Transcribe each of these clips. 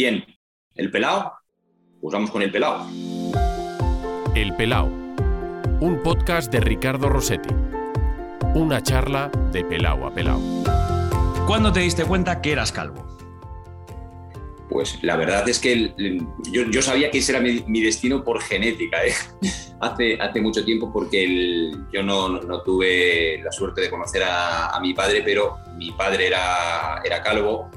¿Quién? ¿El pelao? Pues vamos con el pelao. El Pelao, un podcast de Ricardo Rossetti. Una charla de pelao a pelao. ¿Cuándo te diste cuenta que eras calvo? Pues la verdad es que el- yo, yo sabía que ese era mi, mi destino por genética, ¿eh? hace, hace mucho tiempo, porque el- yo no, no- no tuve la suerte de conocer a, a mi padre, pero mi padre era, era calvo,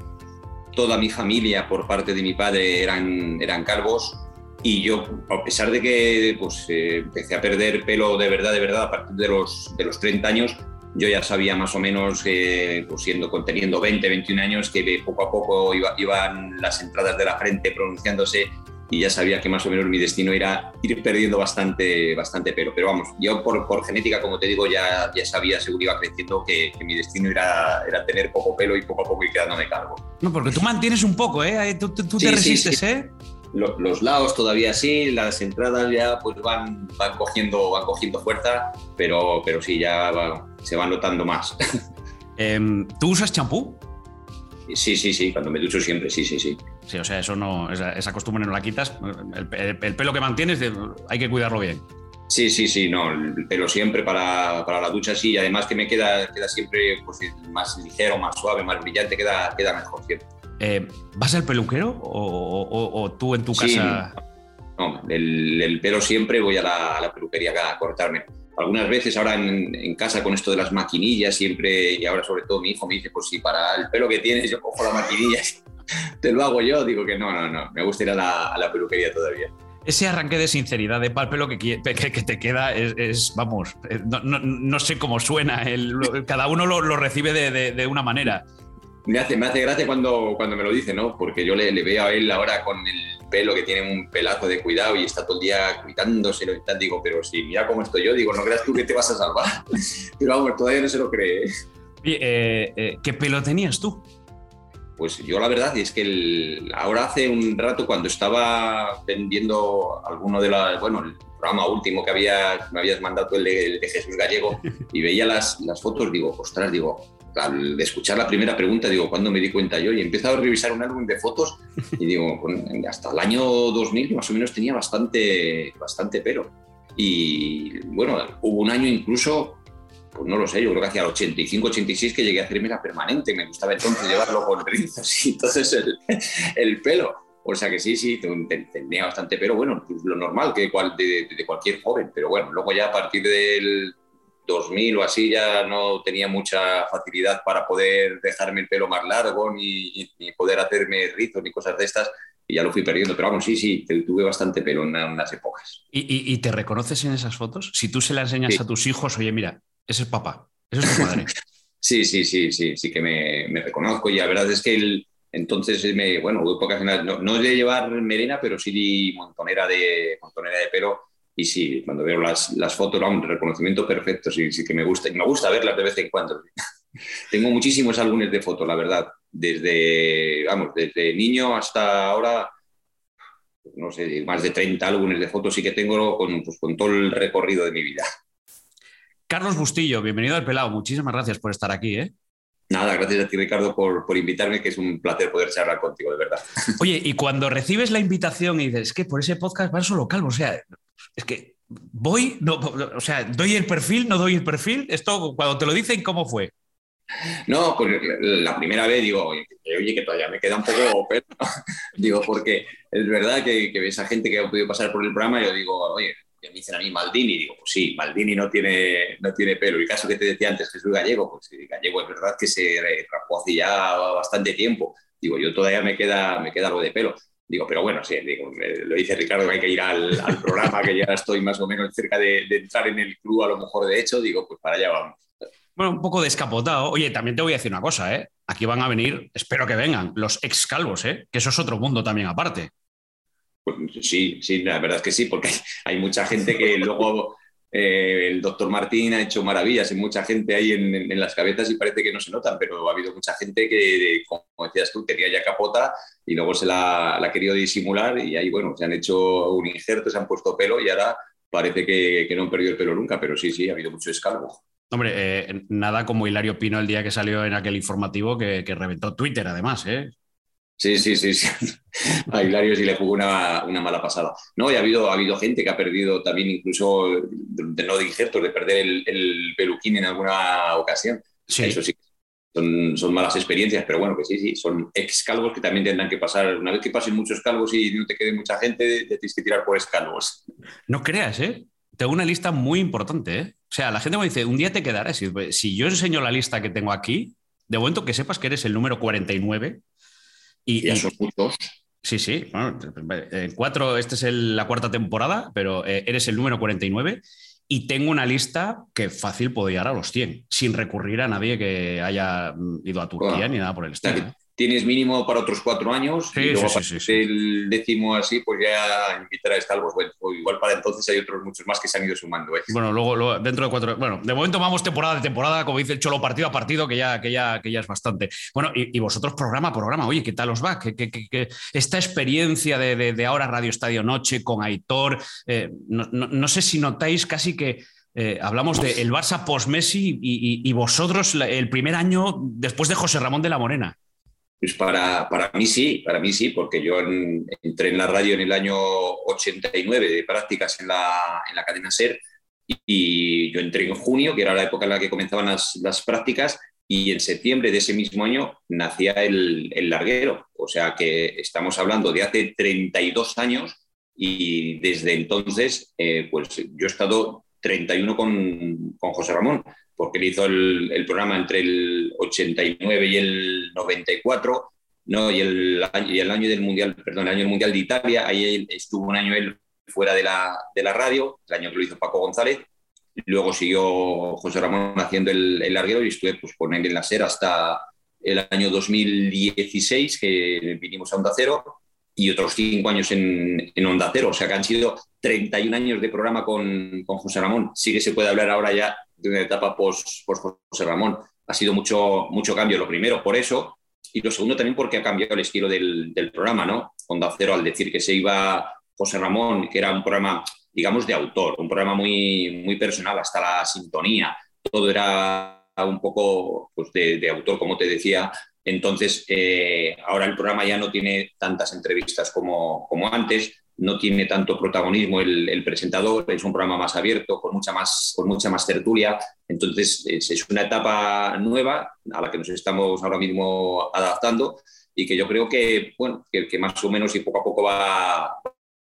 toda mi familia por parte de mi padre eran, eran calvos, y yo, a pesar de que pues, eh, empecé a perder pelo de verdad, de verdad, a partir de los, de los 30 años, yo ya sabía más o menos, eh, pues siendo, teniendo 20, 21 años, que poco a poco iba- iban las entradas de la frente pronunciándose y ya sabía que más o menos mi destino era ir perdiendo bastante, bastante pelo. Pero vamos, yo por, por genética, como te digo, ya, ya sabía, según iba creciendo, que, que mi destino era, era tener poco pelo y poco a poco ir quedándome calvo. No, porque tú mantienes un poco, ¿eh? Tú, tú- tú Sí, te resistes, sí. ¿eh? Lo- los lados todavía sí, las entradas ya pues van, van, cogiendo, van cogiendo fuerza, pero, pero sí, ya va- se van notando más. Em, ¿Tú usas champú? Sí, sí, sí, cuando me ducho siempre, sí, sí, sí. Sí, o sea, eso no, esa, esa costumbre no la quitas. El, el- el pelo que mantienes hay que cuidarlo bien. Sí, sí, sí, no, el pelo siempre para, para la ducha sí, y además que me queda, queda siempre pues, más ligero, más suave, más brillante, queda, queda mejor siempre. Eh, ¿Vas al peluquero o, o- o tú en tu Sí. casa? No, el, el pelo siempre voy a la, a la peluquería a cortarme. Algunas veces ahora en, en casa con esto de las maquinillas siempre, y ahora sobre todo mi hijo me dice, pues si para el pelo que tienes yo cojo la maquinilla, te lo hago yo, digo que no, no, no, me gusta ir a la, a la peluquería todavía. Ese arranque de sinceridad de pal pelo que, que, que te queda es, es, vamos, eh, no, no- no sé cómo suena, el- cada uno lo, lo recibe de, de- de una manera. Me hace, me hace gracia cuando, cuando me lo dice, ¿no? Porque yo le, le veo a él ahora con el pelo que tiene un pelazo de cuidado y está todo el día cuidándoselo y tal. Digo, pero si mira cómo estoy yo, digo, no creas tú que te vas a salvar. Pero vamos, todavía no se lo cree. ¿eh? Eh, eh, ¿qué pelo tenías tú? Pues yo la verdad es que el- ahora hace un rato cuando estaba viendo alguno de las, bueno, el programa último que había, me habías mandado el de, el de Jesús Gallego y veía las, las fotos, digo, ostras, digo, al escuchar la primera pregunta, digo, ¿cuándo me di cuenta yo? Y he empezado a revisar un álbum de fotos y digo, hasta el año 2000 más o menos tenía bastante, bastante pelo. Y bueno, hubo un año incluso pues no lo sé, yo creo que hacia el 85, 86 que llegué a hacerme la permanente, me gustaba entonces llevarlo con rizos y entonces el, el pelo. O sea que sí, sí, ten- ten- tenía bastante pelo, bueno, pues lo normal que cual- de, de cualquier joven, pero bueno, luego ya a partir del 2000 o así ya no tenía mucha facilidad para poder dejarme el pelo más largo ni, ni poder hacerme rizos ni cosas de estas y ya lo fui perdiendo, pero vamos, sí, sí, tuve bastante pelo en una- unas épocas. ¿Y, y- y te reconoces en esas fotos? Si tú se las enseñas Sí. a tus hijos, oye, mira, ese es papá, ese es tu padre. Sí, sí, sí, sí, sí que me, me reconozco y la verdad es que el, entonces me, bueno, hubo las- no, no de llevar melena, pero sí di montonera de, montonera de pelo y sí, cuando veo las, las fotos, vamos, reconocimiento perfecto, sí, sí que me gusta y me gusta verlas de vez en cuando. Tengo muchísimos álbumes de fotos, la verdad, desde, vamos, desde niño hasta ahora, no sé, más de 30 álbumes de fotos sí que tengo con, pues, con todo el recorrido de mi vida. Carlos Bustillo, bienvenido al Pelado. Muchísimas gracias por estar aquí, ¿eh? Nada, gracias a ti, Ricardo, por, por invitarme, que es un placer poder charlar contigo, de verdad. Oye, y cuando recibes la invitación y dices, es que por ese podcast van solo calvo, o sea, es que voy, no, o sea, doy el perfil, no doy el perfil, esto cuando te lo dicen, ¿cómo fue? No, pues la primera vez digo, oye, que todavía me queda un poco pelo. ¿no? Digo, porque es verdad que, que ves a gente que ha podido pasar por el programa y yo digo, oye, que me dicen a mí Maldini, digo, pues sí, Maldini no tiene, no tiene pelo. El caso que te decía antes, Jesús Gallego, pues Gallego es verdad que se rapó hace ya bastante tiempo. Digo, yo todavía me queda, me queda algo de pelo. Digo, pero bueno, sí, digo, lo dice Ricardo que hay que ir al, al programa, que ya estoy más o menos cerca de, de entrar en el club, a lo mejor de hecho, digo, pues para allá vamos. Bueno, un poco descapotado. Oye, también te voy a decir una cosa, ¿eh? Aquí van a venir, espero que vengan, los ex calvos, ¿eh? Que eso es otro mundo también aparte. Pues sí, sí, la verdad es que sí, porque hay, hay mucha gente que luego eh, el doctor Martín ha hecho maravillas y mucha gente ahí en, las cabezas y parece que no se notan, pero ha habido mucha gente que, como decías tú, tenía ya capota y luego se la, ha querido disimular y ahí, bueno, se han hecho un injerto, se han puesto pelo y ahora parece que, no han perdido el pelo nunca, pero sí, sí, ha habido mucho escalvo. Hombre, eh, nada como Hilario Pino el día que salió en aquel informativo que reventó Twitter, además, ¿eh? Sí, sí, sí, sí. A Hilario sí le jugó una, mala pasada. No, y ha habido, ha habido gente que ha perdido también incluso, de, no de injertos, de perder el, el, peluquín en alguna ocasión. Sí. Eso sí, son, son, malas experiencias, pero bueno, que sí, sí, son ex calvos que también tendrán que pasar. Una vez que pasen muchos calvos y no te quede mucha gente, te tienes que tirar por ex calvos. No creas, ¿eh? Tengo una lista muy importante, ¿eh? O sea, la gente me dice, un día te quedarás. Si, si yo enseño la lista que tengo aquí, de momento que sepas que eres el número 49 y, esos puntos. Sí, sí. Bueno, cuatro, esta es la cuarta temporada, pero eh, eres el número 49 y tengo una lista que fácil puedo llegar a los 100, sin recurrir a nadie que haya mm, ido a Turquía ni nada por el estilo. ¿eh? Tienes mínimo para otros cuatro años y luego el décimo así, pues ya invitar a Stalvos. Bueno, igual para entonces hay otros muchos más que se han ido sumando. ¿eh? Bueno, luego, dentro de cuatro. Bueno, de momento vamos temporada de temporada, como dice el Cholo, partido a partido, que ya, que ya, que ya es bastante. Bueno, y, vosotros programa a programa, oye, ¿qué tal os va? ¿Qué, esta experiencia de, ahora Radio Estadio Noche con Aitor, eh, no, sé si notáis casi que. Eh, hablamos del el Barça post-Messi y, vosotros el primer año después de José Ramón de la Morena. Pues para, para, mí sí, para mí sí, porque yo entré en la radio en el año 89 de prácticas en la, en la cadena SER y, yo entré en junio, que era la época en la que comenzaban las, las prácticas, y en septiembre de ese mismo año nacía el, el, larguero. O sea que estamos hablando de hace 32 años y desde entonces, eh, pues yo he estado 31 con, con José Ramón porque él hizo el, programa entre el 89 y el 94, ¿no? y, el, y el año del Mundial, perdón, el año del Mundial de Italia, ahí estuvo un año él fuera de la, de la radio, el año que lo hizo Paco González, luego siguió José Ramón haciendo el, el larguero y estuve pues, con él en la SER hasta el año 2016, que vinimos a Onda Cero, y otros cinco años en, en, Onda Cero. O sea que han sido 31 años de programa con, con José Ramón. Sí que se puede hablar ahora ya de etapa post, José Ramón. Ha sido mucho, mucho cambio, lo primero por eso, y lo segundo también porque ha cambiado el estilo del, programa, ¿no? Onda Cero, al decir que se iba José Ramón, que era un programa, digamos, de autor, un programa muy, muy personal, hasta la sintonía, todo era un poco pues, de, de autor, como te decía, entonces, eh, ahora el programa ya no tiene tantas entrevistas como, como antes, no tiene tanto protagonismo el, presentador, es un programa más abierto, con mucha más, con mucha más tertulia. Entonces, es, una etapa nueva a la que nos estamos ahora mismo adaptando y que yo creo que, bueno, que, más o menos y poco a poco va,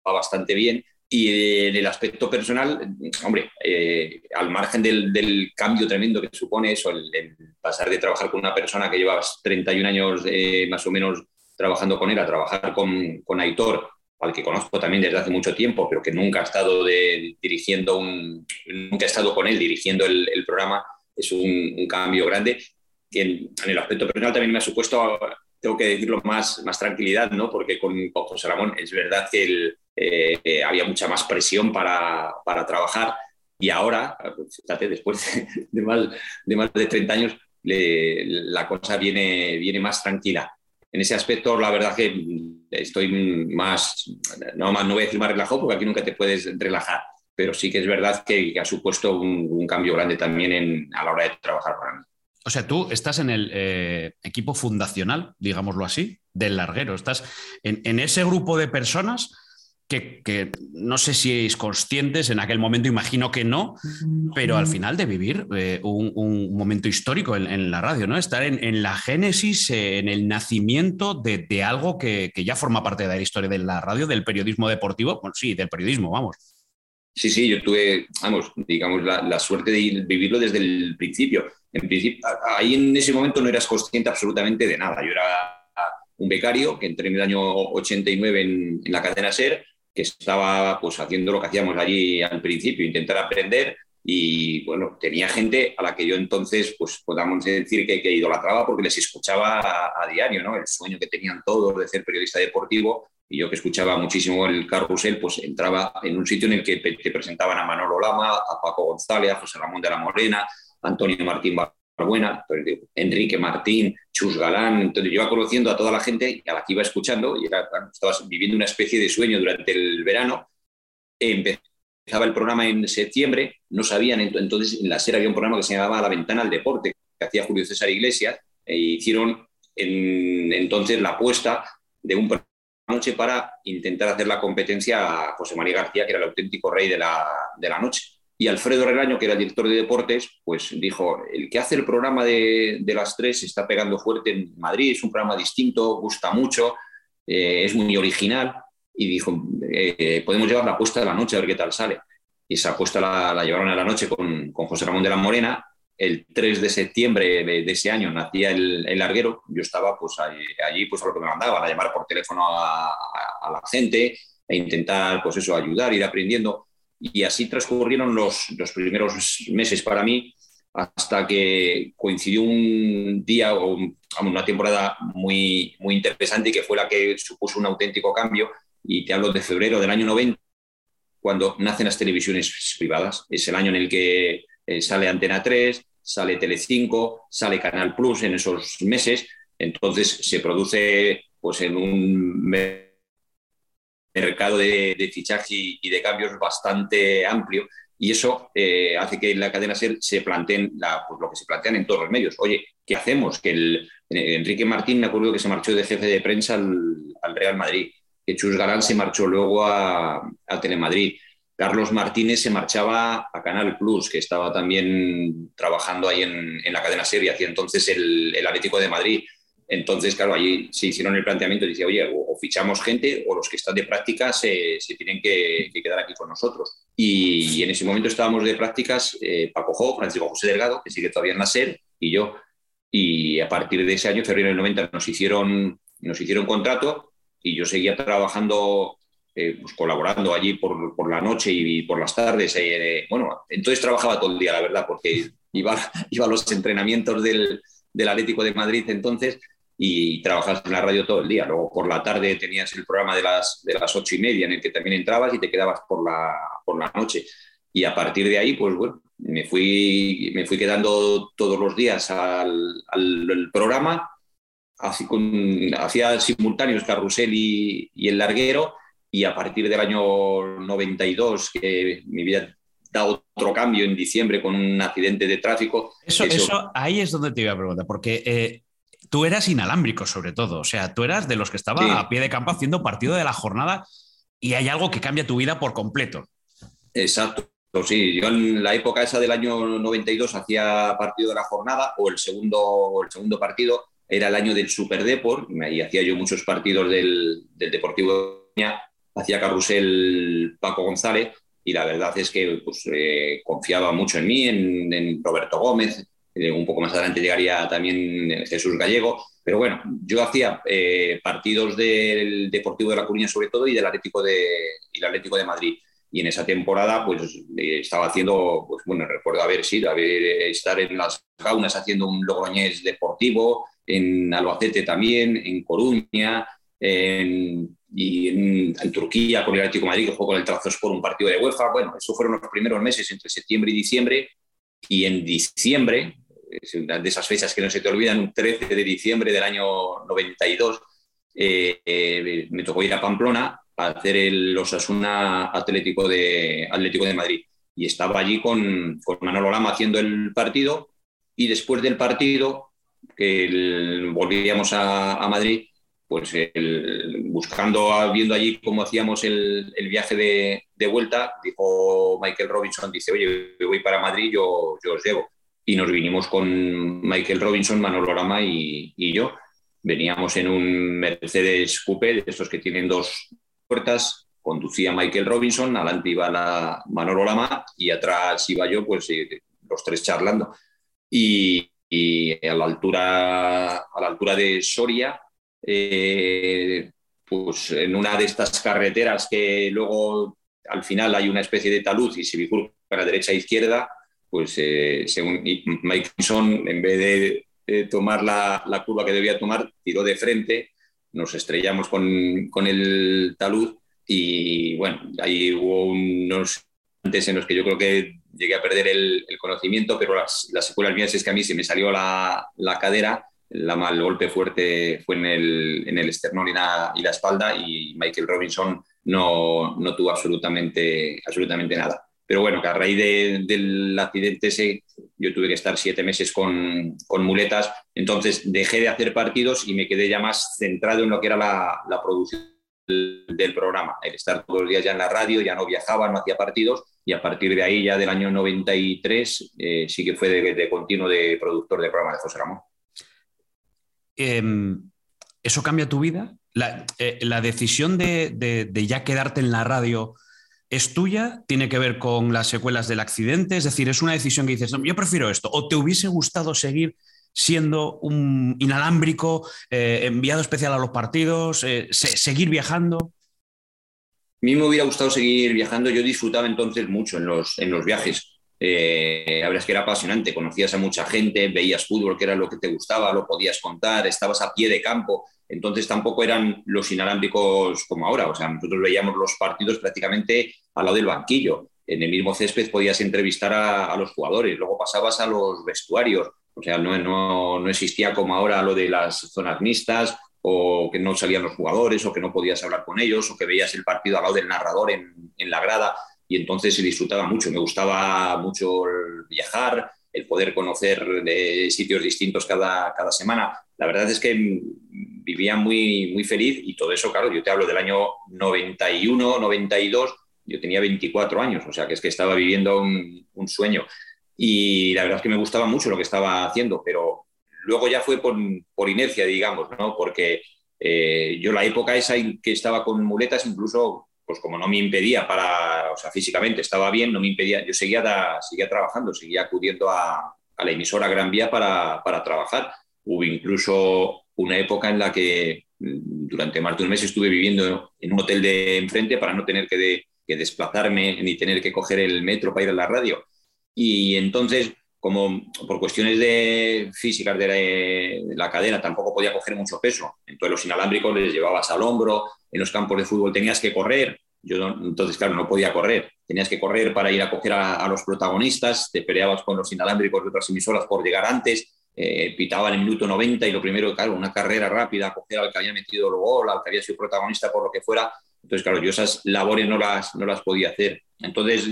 va bastante bien. Y en el aspecto personal, hombre, eh, al margen del, cambio tremendo que supone eso, el, pasar de trabajar con una persona que llevas 31 años eh, más o menos trabajando con él a trabajar con, con, Aitor, al que conozco también desde hace mucho tiempo, pero que nunca ha estado dirigiendo un, nunca ha estado con él dirigiendo el, programa, es un, cambio grande. Que en, el aspecto personal también me ha supuesto, tengo que decirlo, más, más tranquilidad, ¿no? Porque con, con José Ramón es verdad que el eh, había mucha más presión para, para, trabajar y ahora, fíjate, después de, más, de más de 30 años, la cosa viene, viene más tranquila. En ese aspecto, la verdad que estoy más, no, más, no voy a decir más relajado porque aquí nunca te puedes relajar, pero sí que es verdad que, ha supuesto un, cambio grande también en, a la hora de trabajar para mí. O sea, tú estás en el eh, equipo fundacional, digámoslo así, del larguero. Estás en, en ese grupo de personas que, no sé si es conscientes, en aquel momento imagino que no, pero al final de vivir eh, un, momento histórico en, la radio, ¿no? Estar en, la génesis, eh, en el nacimiento de, algo que, ya forma parte de la historia de la radio, del periodismo deportivo, bueno, sí, del periodismo, vamos. Sí, sí, yo tuve, vamos, digamos, la, suerte de vivirlo desde el principio. En principio. Ahí en ese momento no eras consciente absolutamente de nada. Yo era un becario que entré en el año 89 en, en la cadena SER que estaba pues haciendo lo que hacíamos allí al principio, intentar aprender y bueno, tenía gente a la que yo entonces pues podamos decir que, que idolatraba porque les escuchaba a, diario, ¿no? El sueño que tenían todos de ser periodista deportivo y yo que escuchaba muchísimo el carrusel, pues entraba en un sitio en el que te presentaban a Manolo Lama, a Paco González, a José Ramón de la Morena, Antonio Martín Enrique Martín, Chus Galán, entonces yo iba conociendo a toda la gente a la que iba escuchando y era, estabas viviendo una especie de sueño durante el verano. Empezaba el programa en septiembre, no sabían, entonces en la serie había un programa que se llamaba La Ventana al Deporte, que hacía Julio César Iglesias, e hicieron entonces la apuesta de un noche para intentar hacer la competencia a José María García, que era el auténtico rey de la, de la noche. Y Alfredo Relaño, que era director de deportes, pues dijo, el que hace el programa de, las tres está pegando fuerte en Madrid, es un programa distinto, gusta mucho, eh, es muy original, y dijo, eh, podemos llevar la apuesta de la noche a ver qué tal sale. Y esa apuesta la, la llevaron a la noche con, José Ramón de la Morena. El 3 de septiembre de, ese año nacía el, el, larguero. Yo estaba pues allí, allí, pues a lo que me mandaban, a llamar por teléfono a, a, a la gente, e intentar pues eso, ayudar, ir aprendiendo. Y así transcurrieron los, los primeros meses para mí hasta que coincidió un día o una temporada muy, muy interesante que fue la que supuso un auténtico cambio. Y te hablo de febrero del año 90, cuando nacen las televisiones privadas. Es el año en el que eh, sale Antena 3, sale Telecinco, sale Canal Plus en esos meses. Entonces se produce pues, en un mercado de, de fichaje y de cambios bastante amplio y eso eh, hace que en la cadena SER se planteen la, pues, lo que se plantean en todos los medios. Oye, ¿qué hacemos? Que el, Enrique Martín, me acuerdo que se marchó de jefe de prensa al, al Real Madrid, que Chus Galán se marchó luego a, Telemadrid. Carlos Martínez se marchaba a Canal Plus, que estaba también trabajando ahí en, la cadena SER y hacía entonces el, el Atlético de Madrid. Entonces, claro, allí se hicieron el planteamiento decía, oye, o, o, fichamos gente o los que están de práctica se, se tienen que, que, quedar aquí con nosotros. Y, y, en ese momento estábamos de prácticas eh, Paco Jo, Francisco José Delgado, que sigue todavía en la SER, y yo. Y a partir de ese año, febrero del 90, nos hicieron, nos hicieron contrato y yo seguía trabajando, eh, pues colaborando allí por, por, la noche y por las tardes. Eh, bueno, entonces trabajaba todo el día, la verdad, porque iba, iba a los entrenamientos del, del Atlético de Madrid entonces y trabajabas en la radio todo el día. Luego por la tarde tenías el programa de las, de las ocho y media en el que también entrabas y te quedabas por la, por la noche. Y a partir de ahí, pues bueno, me fui, me fui quedando todos los días al, al, programa, así con, hacía simultáneos Carrusel y, y, El Larguero, y a partir del año 92, que mi vida da otro cambio en diciembre con un accidente de tráfico. Eso, eso... eso ahí es donde te iba a preguntar, porque eh, tú eras inalámbrico sobre todo, o sea, tú eras de los que estaba sí. a pie de campo haciendo partido de la jornada y hay algo que cambia tu vida por completo. Exacto. Sí, yo en la época esa del año 92 hacía partido de la jornada o el segundo, el segundo partido era el año del Super Deport y hacía yo muchos partidos del, del Deportivo hacía carrusel Paco González y la verdad es que pues, eh, confiaba mucho en mí, en, en Roberto Gómez, eh, un poco más adelante llegaría también Jesús Gallego, pero bueno, yo hacía eh, partidos del Deportivo de La Coruña sobre todo y del Atlético de, y Atlético de Madrid. Y en esa temporada, pues eh, estaba haciendo, pues bueno, recuerdo haber sido, haber, estar en las Gaunas haciendo un Logroñés deportivo, en Albacete también, en Coruña, en, y en, Turquía con el Atlético de Madrid, que jugó con el Trabzonspor un partido de UEFA. Bueno, esos fueron los primeros meses entre septiembre y diciembre. Y en diciembre, de esas fechas que no se te olvidan, un 13 de diciembre del año 92, eh, eh, me tocó ir a Pamplona a hacer el Osasuna Atlético de, Atlético de Madrid. Y estaba allí con, con Manolo Lama haciendo el partido y después del partido, que el, volvíamos a, a, Madrid, pues el, buscando, viendo allí cómo hacíamos el, el viaje de, de, vuelta, dijo Michael Robinson, dice, oye, voy para Madrid, yo, yo os llevo y nos vinimos con Michael Robinson, Manolo Lama y, y, yo. Veníamos en un Mercedes Coupé, de estos que tienen dos puertas, conducía Michael Robinson, adelante iba la Manolo Lama y atrás iba yo, pues eh, los tres charlando. Y, y, a, la altura, a la altura de Soria, eh, pues en una de estas carreteras que luego al final hay una especie de talud y se bifurca a la derecha e izquierda, pues eh, según Mike Tyson, en vez de, de tomar la, la, curva que debía tomar, tiró de frente, nos estrellamos con, con el talud y bueno, ahí hubo unos antes en los que yo creo que llegué a perder el, el conocimiento, pero las, las, secuelas mías es que a mí se me salió la, la cadera, la mal golpe fuerte fue en el, en el esternón y la, y la espalda y Michael Robinson no, no tuvo absolutamente, absolutamente nada pero bueno, que a raíz del accidente ese yo tuve que estar siete meses con, muletas, entonces dejé de hacer partidos y me quedé ya más centrado en lo que era la, producción del, programa, el estar todos los días ya en la radio, ya no viajaba, no hacía partidos y a partir de ahí ya del año 93 eh, sí que fue de, continuo de productor de programa de José Ramón. Em, ¿Eso cambia tu vida? La, eh, decisión de, ya quedarte en la radio es tuya, tiene que ver con las secuelas del accidente, es decir, es una decisión que dices, yo prefiero esto, o te hubiese gustado seguir siendo un inalámbrico, eh, enviado especial a los partidos, eh, seguir viajando. A mí me hubiera gustado seguir viajando, yo disfrutaba entonces mucho en los, en los viajes. Eh, la verdad es que era apasionante, conocías a mucha gente, veías fútbol, que era lo que te gustaba, lo podías contar, estabas a pie de campo, entonces tampoco eran los inalámbricos como ahora, o sea, nosotros veíamos los partidos prácticamente al lado del banquillo. En el mismo césped podías entrevistar a, los jugadores, luego pasabas a los vestuarios, o sea, no, no, existía como ahora lo de las zonas mixtas o que no salían los jugadores o que no podías hablar con ellos o que veías el partido al lado del narrador en, en la grada y entonces disfrutaba mucho. Me gustaba mucho viajar, el poder conocer de sitios distintos cada, cada semana. La verdad es que vivía muy, muy feliz y todo eso, claro, yo te hablo del año 91, 92, yo tenía 24 años, o sea que es que estaba viviendo un, sueño. Y la verdad es que me gustaba mucho lo que estaba haciendo, pero luego ya fue por, por inercia, digamos, ¿no? Porque eh, yo la época esa en que estaba con muletas, incluso, pues como no me impedía para, o sea, físicamente estaba bien, no me impedía, yo seguía, seguía trabajando, seguía acudiendo a, a la emisora Gran Vía para, para trabajar. Hubo incluso una época en la que mm, durante más de un mes estuve viviendo en un hotel de enfrente para no tener que, desplazarme ni tener que coger el metro para ir a la radio. Y entonces, como por cuestiones de físicas de la, cadera tampoco podía coger mucho peso, entonces los inalámbricos les llevabas al hombro, en los campos de fútbol tenías que correr, yo entonces, claro, no podía correr. Tenías que correr para ir a coger a, los protagonistas, te peleabas con los inalámbricos de otras emisoras por llegar antes eh, pitaba en el minuto 90 y lo primero, claro, una carrera rápida, coger al que había metido el gol, al que había sido protagonista por lo que fuera. Entonces, claro, yo esas labores no las, no las podía hacer. Entonces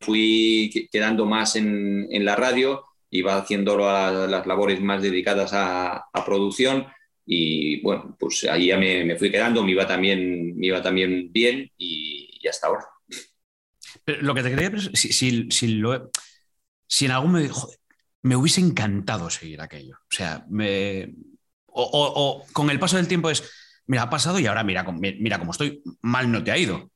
fui quedando más en, la radio, iba haciendo las labores más dedicadas a, a, producción y bueno, pues ahí ya me, me, fui quedando, me iba también, me iba también bien y, y hasta ahora. Pero lo que te quería si, si, si, lo, si en algún momento, me hubiese encantado seguir aquello. O sea, me, o, con el paso del tiempo es, mira, ha pasado y ahora mira, mira cómo estoy, mal no te ha ido.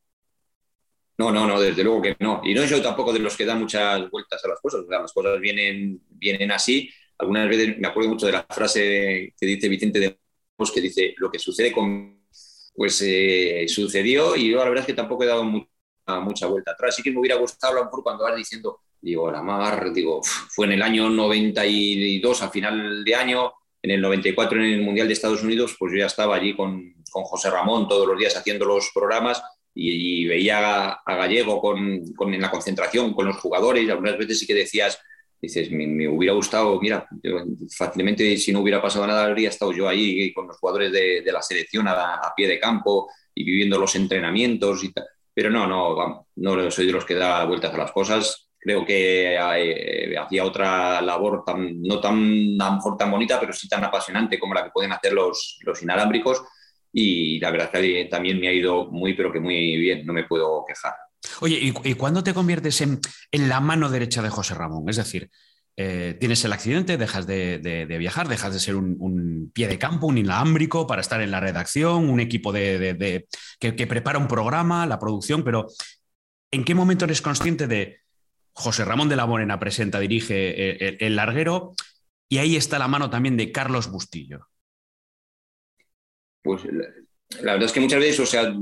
No, no, no, desde luego que no. Y no soy tampoco de los que dan muchas vueltas a las cosas. O sea, las cosas vienen, vienen así. Algunas veces me acuerdo mucho de la frase que dice Vicente de Mos, que dice, lo que sucede con... Pues eh, sucedió y yo la verdad es que tampoco he dado mucha, vuelta atrás. Sí que me hubiera gustado a lo mejor cuando vas diciendo, Digo, la mar, digo, fue en el año 92, a final de año, en el 94 en el Mundial de Estados Unidos, pues yo ya estaba allí con, con José Ramón todos los días haciendo los programas y, veía a, Gallego con, con, en la concentración con los jugadores algunas veces sí que decías, dices, me, hubiera gustado, mira, fácilmente si no hubiera pasado nada habría estado yo ahí con los jugadores de, de la selección a, a, pie de campo y viviendo los entrenamientos y tal. Pero no, no, no soy de los que da vueltas a las cosas creo que eh, hacía otra labor tan, no tan, a lo mejor tan bonita, pero sí tan apasionante como la que pueden hacer los, los inalámbricos. Y la verdad que también me ha ido muy, pero que muy bien, no me puedo quejar. Oye, ¿y, cuándo te conviertes en, la mano derecha de José Ramón? Es decir, eh, tienes el accidente, dejas de, viajar, dejas de ser un, pie de campo, un inalámbrico para estar en la redacción, un equipo de, que, prepara un programa, la producción, pero ¿en qué momento eres consciente de José Ramón de la Morena presenta, dirige eh, el, larguero y ahí está la mano también de Carlos Bustillo. Pues la, verdad es que muchas veces, o sea,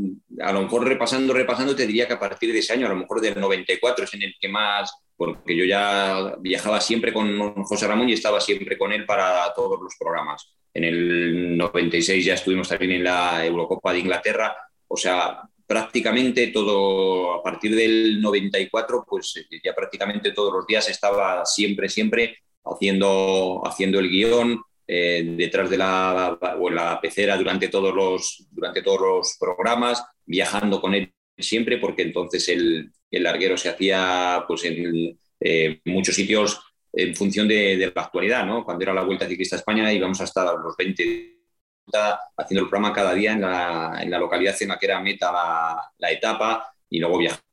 a lo mejor repasando, repasando, te diría que a partir de ese año, a lo mejor del 94 es en el que más, porque yo ya viajaba siempre con José Ramón y estaba siempre con él para todos los programas. En el 96 ya estuvimos también en la Eurocopa de Inglaterra, o sea, prácticamente todo, a partir del 94, pues eh, ya prácticamente todos los días estaba siempre, siempre haciendo, haciendo el guion, eh, detrás de la, o la pecera durante todos, los, durante todos los programas, viajando con él siempre, porque entonces el, larguero se hacía pues, en eh, muchos sitios en función de, la actualidad, ¿no? Cuando era la Vuelta Ciclista a España íbamos hasta los 20 haciendo el programa cada día en la, en la localidad en la que era meta la, etapa y luego viajando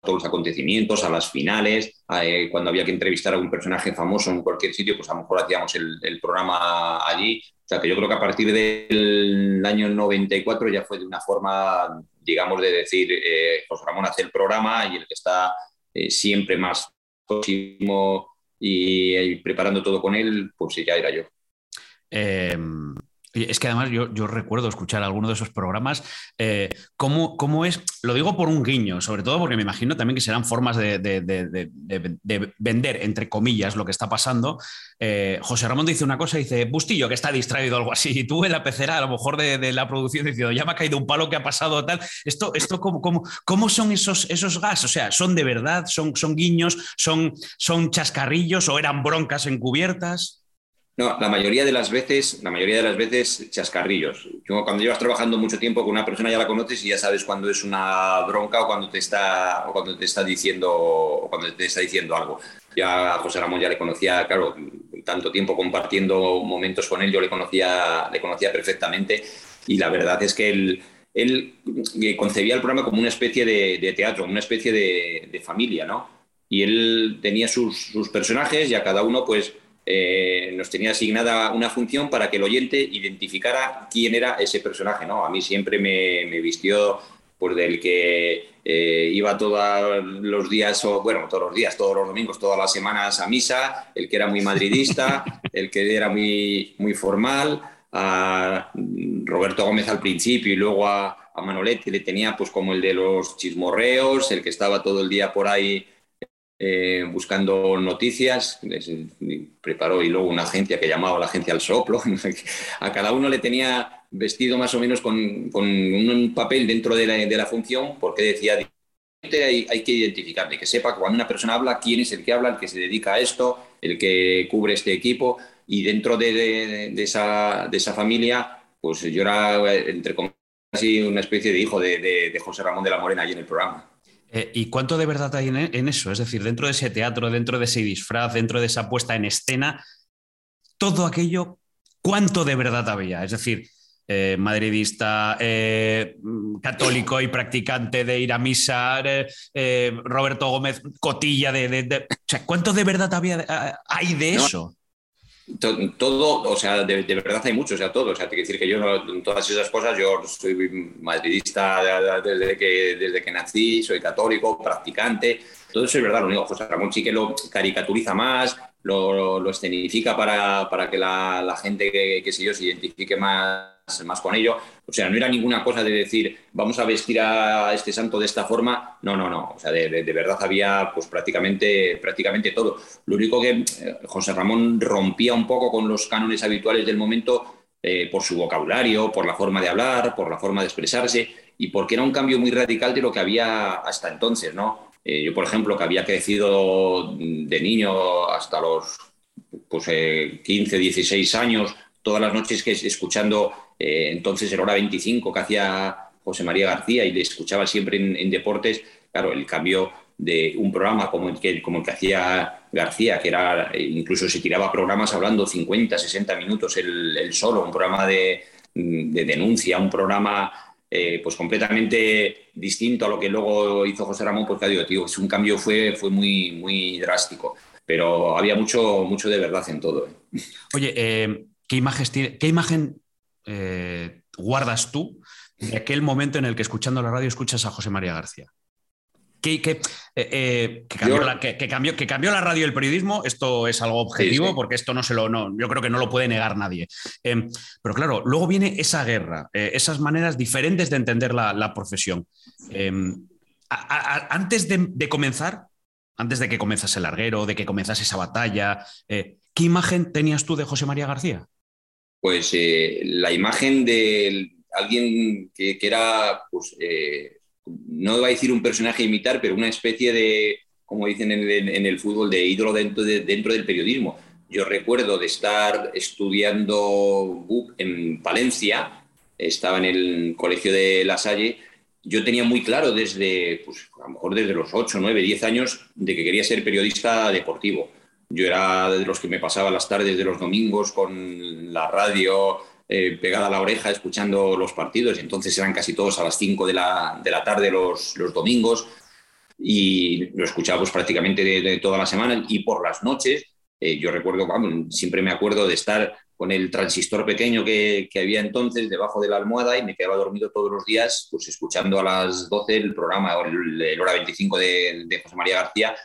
todos los acontecimientos, a las finales, eh, cuando había que entrevistar a un personaje famoso en cualquier sitio, pues a lo mejor hacíamos el, programa allí. O sea que yo creo que a partir del año 94 ya fue de una forma, digamos, de decir, eh, José Ramón hace el programa y el que está eh, siempre más próximo y, preparando todo con él, pues ya era yo. Es que además yo, recuerdo escuchar alguno de esos programas. Eh, ¿cómo, es? Lo digo por un guiño, sobre todo porque me imagino también que serán formas de, vender, entre comillas, lo que está pasando. Eh, José Ramón dice una cosa, dice, Bustillo, que está distraído o algo así, y tú en la pecera, a lo mejor de, la producción, diciendo, ya me ha caído un palo que ha pasado tal. Esto, esto ¿cómo, cómo, son esos, esos gas? O sea, ¿son de verdad? ¿Son, son guiños? ¿Son, ¿Son chascarrillos o eran broncas encubiertas? No, la mayoría de las veces, la mayoría de las veces chascarrillos. cuando llevas trabajando mucho tiempo con una persona ya la conoces y ya sabes cuándo es una bronca o cuando te está o cuando te está diciendo o cuando te está diciendo algo. Ya a José Ramón ya le conocía, claro, tanto tiempo compartiendo momentos con él, yo le conocía, le conocía perfectamente y la verdad es que él, él concebía el programa como una especie de, teatro, una especie de, de, familia, ¿no? Y él tenía sus personajes y a cada uno pues eh, nos tenía asignada una función para que el oyente identificara quién era ese personaje. ¿no? A mí siempre me, vistió por del que eh, iba todos los días, o bueno, todos los días, todos los domingos, todas las semanas a misa, el que era muy madridista, el que era muy, muy formal, a Roberto Gómez al principio y luego a, a Manoletti le tenía pues como el de los chismorreos, el que estaba todo el día por ahí eh, buscando noticias, preparó y luego una agencia que llamaba la agencia al soplo, a cada uno le tenía vestido más o menos con, un papel dentro de la, función, porque decía, hay, hay que identificarle, que sepa cuando una persona habla, quién es el que habla, el que se dedica a esto, el que cubre este equipo, y dentro de, esa, de esa familia, pues yo era, entre comillas, una especie de hijo de José Ramón de la Morena allí en el programa. Eh, ¿Y cuánto de verdad hay en, eso? Es decir, dentro de ese teatro, dentro de ese disfraz, dentro de esa puesta en escena, todo aquello, ¿cuánto de verdad había? Es decir, eh, madridista, eh, católico y practicante de ir a misa, Roberto Gómez, cotilla de, ¿Cuánto de verdad había, hay de eso? Todo, o sea, de, verdad hay mucho, o sea, todo. O sea, te quiero decir que yo, todas esas cosas, yo soy madridista desde que, desde que nací, soy católico, practicante. Todo eso es verdad, lo único, José Ramón sí que lo caricaturiza más, lo, lo escenifica para, para que la, la gente que, que sé yo se identifique más más con ello. O sea, no era ninguna cosa de decir, vamos a vestir a este santo de esta forma. No, no, no. O sea, de, verdad había pues prácticamente, prácticamente todo. Lo único que eh, José Ramón rompía un poco con los cánones habituales del momento eh, por su vocabulario, por la forma de hablar, por la forma de expresarse y porque era un cambio muy radical de lo que había hasta entonces, ¿no? Eh, yo, por ejemplo, que había crecido de niño hasta los pues, 15, 16 años, todas las noches que escuchando eh, entonces era hora 25 que hacía José María García y le escuchaba siempre en, deportes, claro, el cambio de un programa como el que, como el que hacía García, que era incluso se tiraba programas hablando 50, 60 minutos el, solo, un programa de, denuncia, un programa eh, pues completamente distinto a lo que luego hizo José Ramón, porque digo, tío, un cambio fue, fue muy, muy drástico, pero había mucho, mucho de verdad en todo. ¿eh? Oye, ¿qué, imagen, ¿qué imagen eh, guardas tú de aquel momento en el que escuchando la radio escuchas a José María García? Que, que, eh, eh, cambió la, que, cambió, que, cambió, la radio y el periodismo, esto es algo objetivo, porque esto no se lo, no, yo creo que no lo puede negar nadie. Em, pero claro, luego viene esa guerra, esas maneras diferentes de entender la, profesión. Antes de, comenzar, antes de que comenzase el larguero, de que comenzase esa batalla, ¿qué imagen tenías tú de José María García? Pues eh, la imagen de alguien que, era, pues, eh, no iba a decir un personaje a imitar, pero una especie de, como dicen en el, fútbol, de ídolo dentro, dentro del periodismo. Yo recuerdo de estar estudiando en Palencia, estaba en el colegio de La Salle yo tenía muy claro desde, pues, a lo mejor desde los 8, 9, 10 años, de que quería ser periodista deportivo. Yo era de los que me pasaba las tardes de los domingos con la radio eh, pegada a la oreja escuchando los partidos. Entonces eran casi todos a las 5 de la, de la tarde los, los, domingos y lo escuchábamos prácticamente de, toda la semana y por las noches. Eh, yo recuerdo, siempre me acuerdo de estar con el transistor pequeño que, que, había entonces debajo de la almohada y me quedaba dormido todos los días, pues escuchando a las 12 el programa, el, hora 25 de, de, José María García,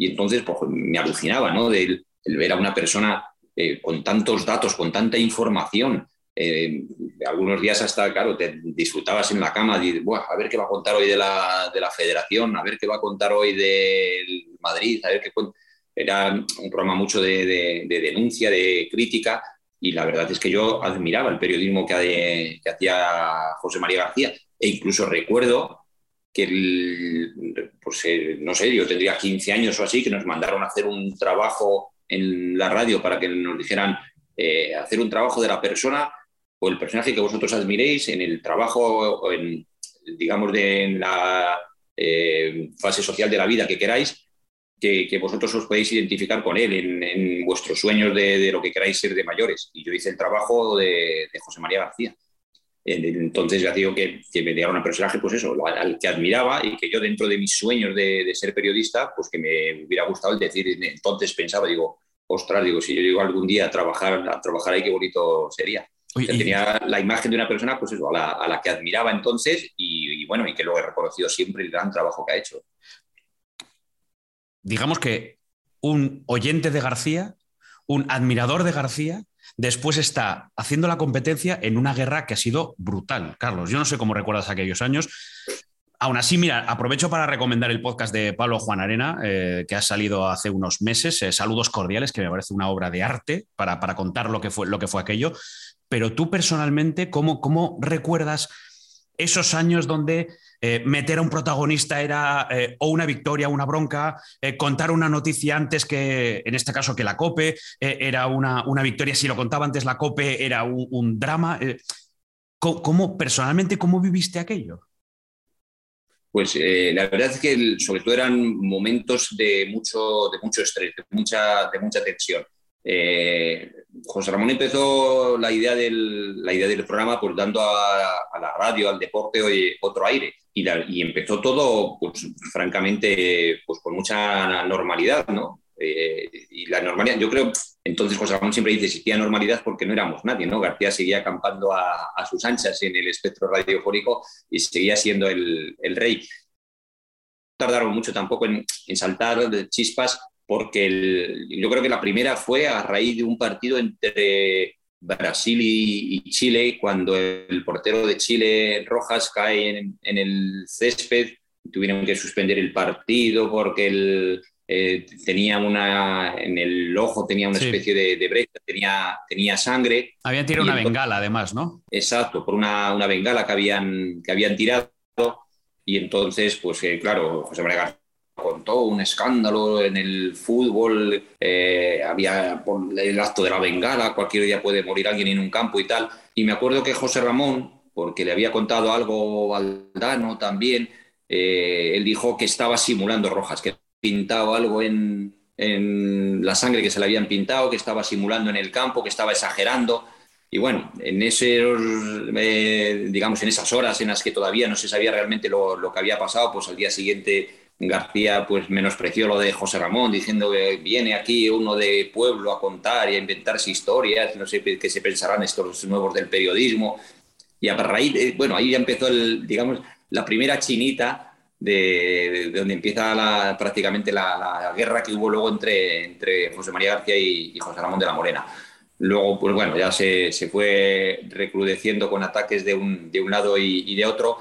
y entonces pues, me alucinaba, ¿no? El, ver a una persona eh, con tantos datos, con tanta información. Eh, algunos días hasta, claro, te disfrutabas en la cama, y, a ver qué va a contar hoy de la, de la federación, a ver qué va a contar hoy del Madrid, a ver qué... Era un programa mucho de, de, de denuncia, de crítica, y la verdad es que yo admiraba el periodismo que, hacía José María García e incluso recuerdo que, pues, eh, no sé, yo tendría 15 años o así, que nos mandaron a hacer un trabajo en la radio para que nos dijeran eh, hacer un trabajo de la persona o el personaje que vosotros admiréis en el trabajo en, digamos, de, en la eh, fase social de la vida que queráis que, vosotros os podéis identificar con él en, vuestros sueños de, lo que queráis ser de mayores. Y yo hice el trabajo de, José María García. Entonces ya digo que, que me dieron un personaje, pues eso, al, que admiraba y que yo dentro de mis sueños de, ser periodista, pues que me hubiera gustado el decir, entonces pensaba, digo, ostras, digo, si yo llego algún día a trabajar, a trabajar ahí, qué bonito sería. tenía la imagen de una persona, pues eso, a la, que admiraba entonces y, y, bueno, y que luego he reconocido siempre el gran trabajo que ha hecho digamos que un oyente de García, un admirador de García, después está haciendo la competencia en una guerra que ha sido brutal. Carlos, yo no sé cómo recuerdas aquellos años. Aún así, mira, aprovecho para recomendar el podcast de Pablo Juan Arena, eh, que ha salido hace unos meses, eh, Saludos Cordiales, que me parece una obra de arte para, para contar lo que, fue, lo que fue aquello. Pero tú personalmente, ¿cómo, cómo recuerdas esos años donde eh, meter a un protagonista era eh, o una victoria, una bronca, eh, contar una noticia antes que, en este caso, que la COPE, era una, una, victoria, si lo contaba antes la COPE, era un, drama. ¿cómo, personalmente, cómo viviste aquello? Pues la verdad es que sobre todo eran momentos de mucho, de mucho estrés, de mucha, de mucha tensión. José Ramón empezó la idea del, la idea del programa pues dando a, la radio, al deporte, otro aire y, empezó todo, pues, francamente, pues con mucha normalidad, ¿no? Eh, y la normalidad, yo creo, entonces José Ramón siempre dice, existía normalidad porque no éramos nadie, ¿no? García seguía acampando a, sus anchas en el espectro radiofónico y seguía siendo el, el rey. Tardaron mucho tampoco en, en saltar chispas porque yo creo que la primera fue a raíz de un partido entre Brasil y, Chile, cuando el portero de Chile, Rojas, cae en, el césped, tuvieron que suspender el partido porque él eh, tenía una, en el ojo tenía una especie de, brecha, tenía, tenía sangre. Habían tirado una bengala además, ¿no? Exacto, por una, una bengala que habían, que habían tirado. Y entonces, pues eh, claro, José María contó un escándalo en el fútbol, eh, había el acto de la bengala, cualquier día puede morir alguien en un campo y tal. Y me acuerdo que José Ramón, porque le había contado algo Valdano también, eh, él dijo que estaba simulando Rojas, que pintado algo en, en la sangre que se le habían pintado, que estaba simulando en el campo, que estaba exagerando. Y bueno, en esos, eh, digamos, en esas horas en las que todavía no se sabía realmente lo, lo, que había pasado, pues al día siguiente García pues menospreció lo de José Ramón, diciendo que viene aquí uno de pueblo a contar y a inventarse historias, no sé qué se pensarán estos nuevos del periodismo. Y a raíz, bueno, ahí ya empezó, el, digamos, la primera chinita de, donde empieza la, prácticamente la, guerra que hubo luego entre, entre José María García y, José Ramón de la Morena. Luego, pues bueno, ya se, se fue recrudeciendo con ataques de un, de un lado y, y de otro,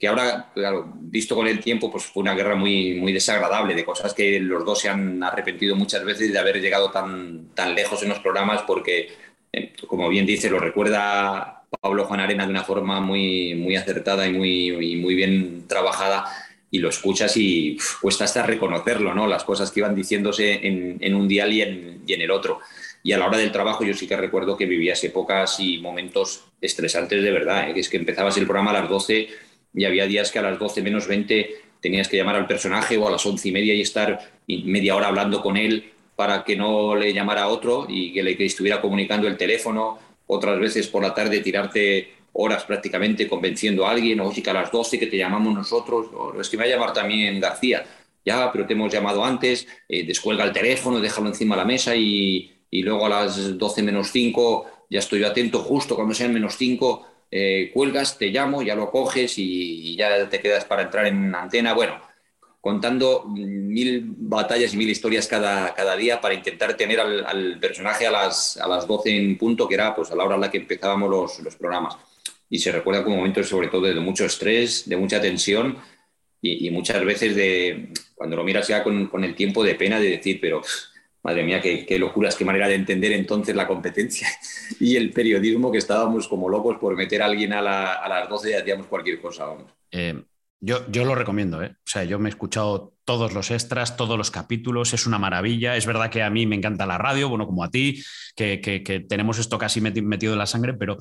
que ahora, claro, visto con el tiempo, pues fue una guerra muy, muy desagradable, de cosas que los dos se han arrepentido muchas veces de haber llegado tan, tan lejos en los programas, porque, eh, como bien dice, lo recuerda Pablo Juan Arena de una forma muy, muy acertada y muy, muy bien trabajada, y lo escuchas y cuesta hasta reconocerlo, ¿no? Las cosas que iban diciéndose en, en un dial y en, y en el otro. Y a la hora del trabajo yo sí que recuerdo que vivías épocas y momentos estresantes de verdad, ¿eh? que es que empezabas el programa a las 12 y había días que a las 12 menos 20 tenías que llamar al personaje o a las once y media y estar media hora hablando con él para que no le llamara otro y que le estuviera comunicando el teléfono. Otras veces por la tarde tirarte horas prácticamente convenciendo a alguien, o sí que a las 12 que te llamamos nosotros, o es que me va a llamar también García, ya, pero te hemos llamado antes, eh, descuelga el teléfono, déjalo encima de la mesa y, y, luego a las 12 menos 5 ya estoy atento, justo cuando sean menos 5, eh, cuelgas, te llamo, ya lo coges y, ya te quedas para entrar en antena. Bueno, contando mil batallas y mil historias cada, cada día para intentar tener al, personaje a las, a las 12 en punto, que era pues, a la hora en la que empezábamos los, los programas. Y se recuerda como momentos sobre todo de mucho estrés, de mucha tensión y, muchas veces de, cuando lo miras ya con, con, el tiempo, de pena de decir, pero madre mía, qué, locuras, qué manera de entender entonces la competencia y el periodismo, que estábamos como locos por meter a alguien a las 12 y hacíamos cualquier cosa. Eh, yo, yo, lo recomiendo, ¿eh? o sea, yo me he escuchado todos los extras, todos los capítulos, es una maravilla. Es verdad que a mí me encanta la radio, bueno, como a ti, que, que, que tenemos esto casi metido en la sangre, pero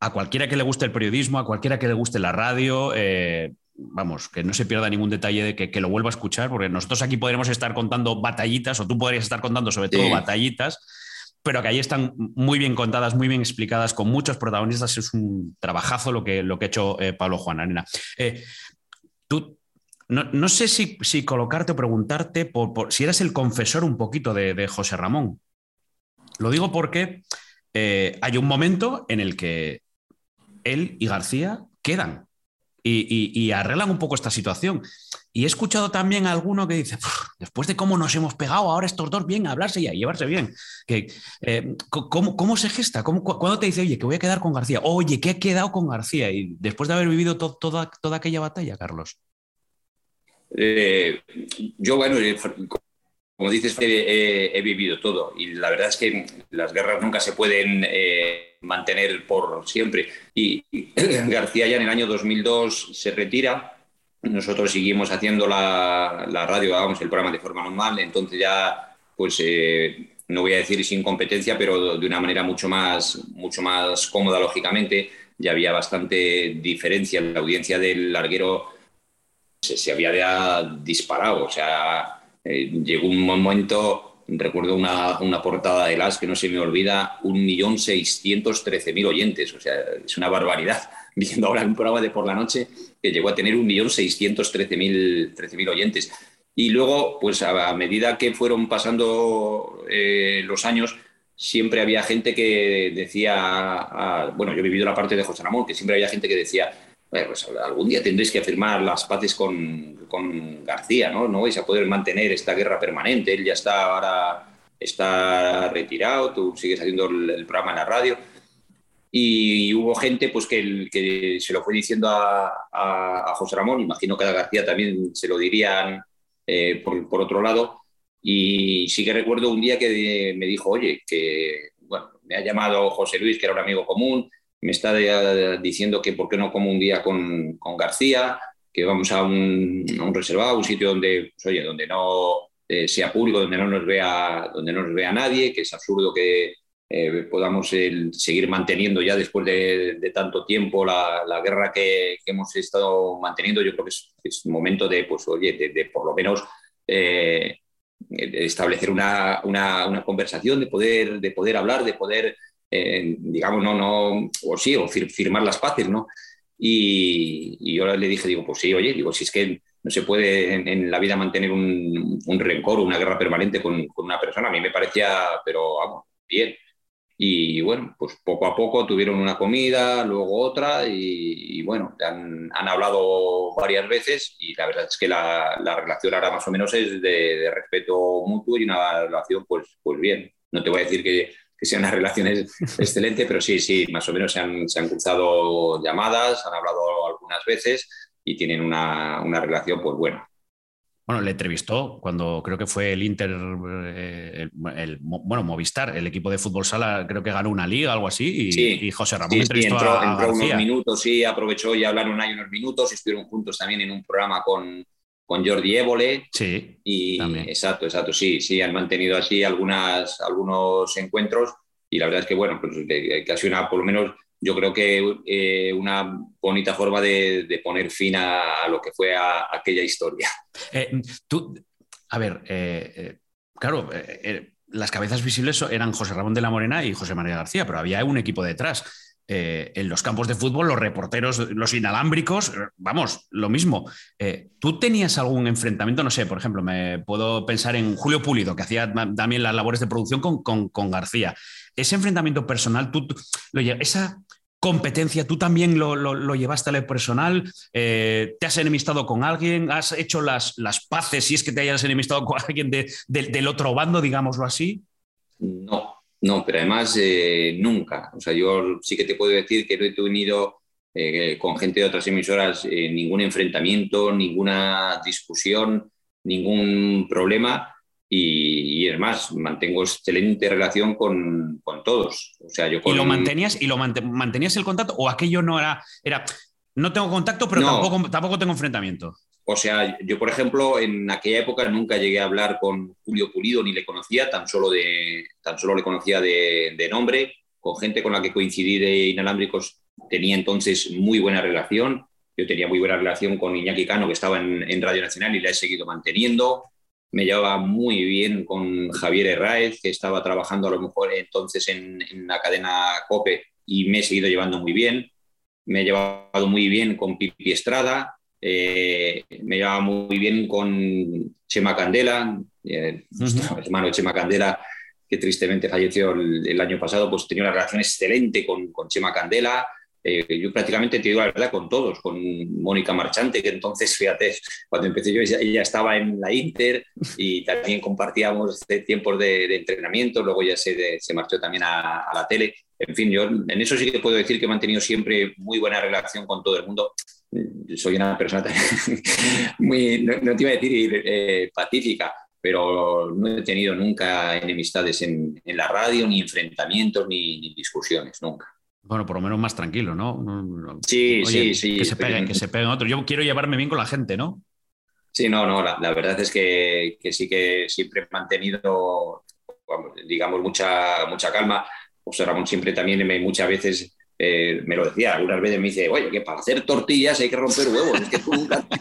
a cualquiera que le guste el periodismo, a cualquiera que le guste la radio, eh, vamos, que no se pierda ningún detalle de que, lo vuelva a escuchar, porque nosotros aquí podremos estar contando batallitas, o tú podrías estar contando sobre todo batallitas, pero que ahí están muy bien contadas, muy bien explicadas, con muchos protagonistas. Es un trabajazo lo que, lo que ha hecho eh, Pablo Juan Arena. Eh, tú, no, sé si, colocarte o preguntarte por, si eres el confesor un poquito de, José Ramón. Lo digo porque eh, hay un momento en el que él y García quedan y, arreglan un poco esta situación. Y he escuchado también a alguno que dice, después de cómo nos hemos pegado ahora estos dos bien a hablarse y a llevarse bien, que, eh, ¿cómo, se gesta? ¿Cómo, ¿Cuándo te dice, oye, que voy a quedar con García? Oye, ¿qué he quedado con García? Y después de haber vivido toda, toda aquella batalla, Carlos. Eh, yo, bueno, eh, como dices, he, vivido todo y la verdad es que las guerras nunca se pueden mantener por siempre. Y García ya en el año 2002 se retira, nosotros seguimos haciendo la, radio, vamos, el programa de forma normal, entonces ya, pues, eh, no voy a decir sin competencia, pero de una manera mucho más, mucho más cómoda, lógicamente, ya había bastante diferencia, la audiencia del larguero. Se, había disparado, o sea, eh, llegó un momento recuerdo una, una, portada de las que no se me olvida, 1.613.000 oyentes, o sea, es una barbaridad. Viendo ahora un programa de por la noche que llegó a tener 1.613.000 oyentes. Y luego, pues a, medida que fueron pasando eh, los años, siempre había gente que decía, bueno, yo he vivido la parte de José Ramón, que siempre había gente que decía, pues algún día tendréis que firmar las paces con, con, García, ¿no? No vais a poder mantener esta guerra permanente. Él ya está ahora está retirado, tú sigues haciendo el, programa en la radio. Y hubo gente pues, que, que se lo fue diciendo a, a, José Ramón, imagino que a García también se lo dirían eh, por, por, otro lado. Y sí que recuerdo un día que me dijo, oye, que bueno, me ha llamado José Luis, que era un amigo común, me está diciendo que por qué no como un día con, con García, que vamos a un, a un, reservado, sitio donde, pues, oye, donde no eh, sea público, donde no nos vea, donde no nos vea nadie, que es absurdo que eh, podamos seguir manteniendo ya después de, tanto tiempo la, la guerra que, hemos estado manteniendo. Yo creo que es, momento de, pues, oye, de, por lo menos eh, establecer una, una, una, conversación, de poder, de poder hablar, de poder eh, digamos, no, no, o sí, o firmar las paces, ¿no? Y, yo le dije, digo, pues sí, oye, digo, si es que no se puede en, la vida mantener un, un, rencor, una guerra permanente con, con, una persona, a mí me parecía, pero vamos, bien. Y bueno, pues poco a poco tuvieron una comida, luego otra, y, bueno, han, han, hablado varias veces y la verdad es que la, la relación ahora más o menos es de, de, respeto mutuo y una relación pues, pues bien. No te voy a decir que que sean unas relaciones excelentes, pero sí, sí, más o menos se han, se han cruzado llamadas, han hablado algunas veces y tienen una, una relación pues buena. Bueno, le entrevistó cuando creo que fue el Inter, eh, el, bueno, Movistar, el equipo de fútbol sala, creo que ganó una liga, algo así, y, José Ramón entrevistó entró, entró unos minutos, sí, aprovechó y hablaron ahí unos minutos, estuvieron juntos también en un programa con, con Jordi Évole. Sí. Y exacto, exacto, sí, sí, han mantenido así algunas, algunos encuentros y la verdad es que, bueno, pues que ha sido una, por lo menos yo creo que eh, una bonita forma de, poner fin a, lo que fue aquella historia. Eh, tú, a ver, eh, claro, las cabezas visibles eran José Ramón de la Morena y José María García, pero había un equipo detrás. En los campos de fútbol, los reporteros, los inalámbricos, vamos, lo mismo. ¿Tú tenías algún enfrentamiento? No sé, por ejemplo, me puedo pensar en Julio Pulido, que hacía también las labores de producción con, García. Ese enfrentamiento personal, lo, esa competencia, tú también lo, llevaste a lo personal, eh, te has enemistado con alguien, has hecho las, las paces si es que te hayas enemistado con alguien del otro bando, digámoslo así. No, no, pero además eh, nunca. O sea, yo sí que te puedo decir que no he tenido eh, con gente de otras emisoras ningún enfrentamiento, ninguna discusión, ningún problema y, es más, mantengo excelente relación con, todos. O sea, yo ¿Y lo mantenías y lo mantenías el contacto o aquello no era, era no tengo contacto, pero tampoco, tampoco tengo enfrentamiento? O sea, yo, por ejemplo, en aquella época nunca llegué a hablar con Julio Pulido ni le conocía, tan solo, de, tan solo le conocía de, nombre. Con gente con la que coincidí de inalámbricos tenía entonces muy buena relación. Yo tenía muy buena relación con Iñaki Cano, que estaba en, en Radio Nacional y la he seguido manteniendo me llevaba muy bien con Javier Herráez, que estaba trabajando a lo mejor entonces en, la cadena COPE y me he seguido llevando muy bien. Me he llevado muy bien con Pipi Estrada, eh, me llevaba muy bien con Chema Candela, eh, hermano Chema Candela, que tristemente falleció el, año pasado, pues tenía una relación excelente con, con Chema Candela. Eh, yo prácticamente te digo la verdad con todos, con Mónica Marchante, que entonces, fíjate, cuando empecé yo ella, estaba en la Inter y también compartíamos tiempos de, entrenamiento, luego ya se, se marchó también a, la tele. En fin, yo en eso sí que puedo decir que he mantenido siempre muy buena relación con todo el mundo. Soy una persona muy, no, te iba a decir eh, pacífica, pero no he tenido nunca enemistades en, la radio, ni enfrentamientos, ni discusiones, nunca. Bueno, por lo menos más tranquilo, ¿no? Sí, sí, sí. Que se peguen, que se peguen otros. Yo quiero llevarme bien con la gente, ¿no? Sí, no, no, la, verdad es que, sí que siempre he mantenido, digamos, mucha, mucha calma. José Ramón siempre también me, muchas veces eh, me lo decía, algunas veces me dice, oye, que para hacer tortillas hay que romper huevos, es que tú nunca...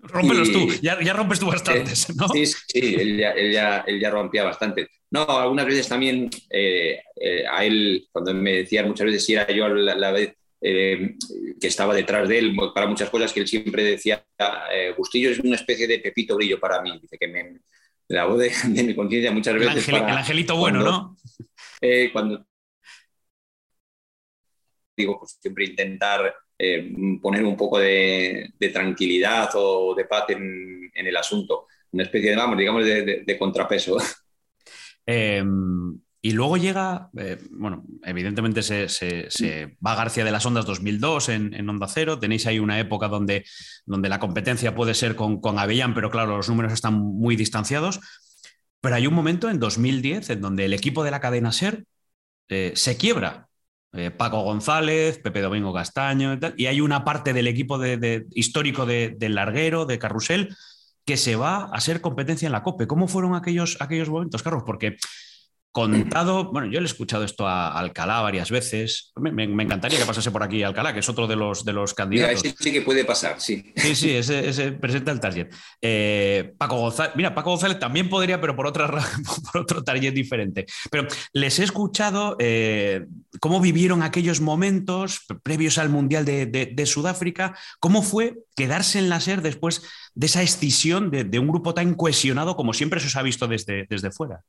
Rómpelos tú, ya, rompes tú bastantes, ¿no? Sí, sí, él ya, él ya, él ya rompía bastante. No, algunas veces también eh, eh, a él, cuando me decían muchas veces si era yo la, vez eh, que estaba detrás de él para muchas cosas, que él siempre decía, Bustillo es una especie de Pepito Brillo para mí. Dice que me, la voz de, mi conciencia muchas veces. el angelito bueno, ¿no? Cuando digo, pues siempre intentar poner un poco de, tranquilidad o de paz en, el asunto. Una especie de, vamos, digamos, de contrapeso. Em, y luego llega, eh, bueno, evidentemente se, va García de las Ondas 2002 en, Onda Cero. Tenéis ahí una época donde, donde la competencia puede ser con, con Avellán, pero claro, los números están muy distanciados. Pero hay un momento en 2010 en donde el equipo de la cadena Ser eh, se quiebra. Eh, Paco González, Pepe Domingo Castaño y, tal, y hay una parte del equipo de, histórico del larguero, de Carrusel, que se va a ser competencia en la COPE. ¿Cómo fueron aquellos, aquellos momentos, Carlos? Porque contado, bueno, yo le he escuchado esto a Alcalá varias veces. Me, encantaría que pasase por aquí Alcalá, que es otro de los, de los candidatos. Mira, sí que puede pasar, sí. Sí, sí, ese, presenta el target. Eh, Paco González, mira, Paco González también podría, pero por, otra, por otro target diferente. Pero les he escuchado eh, cómo vivieron aquellos momentos previos al Mundial de, Sudáfrica, cómo fue quedarse en la SER después de esa escisión de, un grupo tan cohesionado como siempre se os ha visto desde, desde fuera.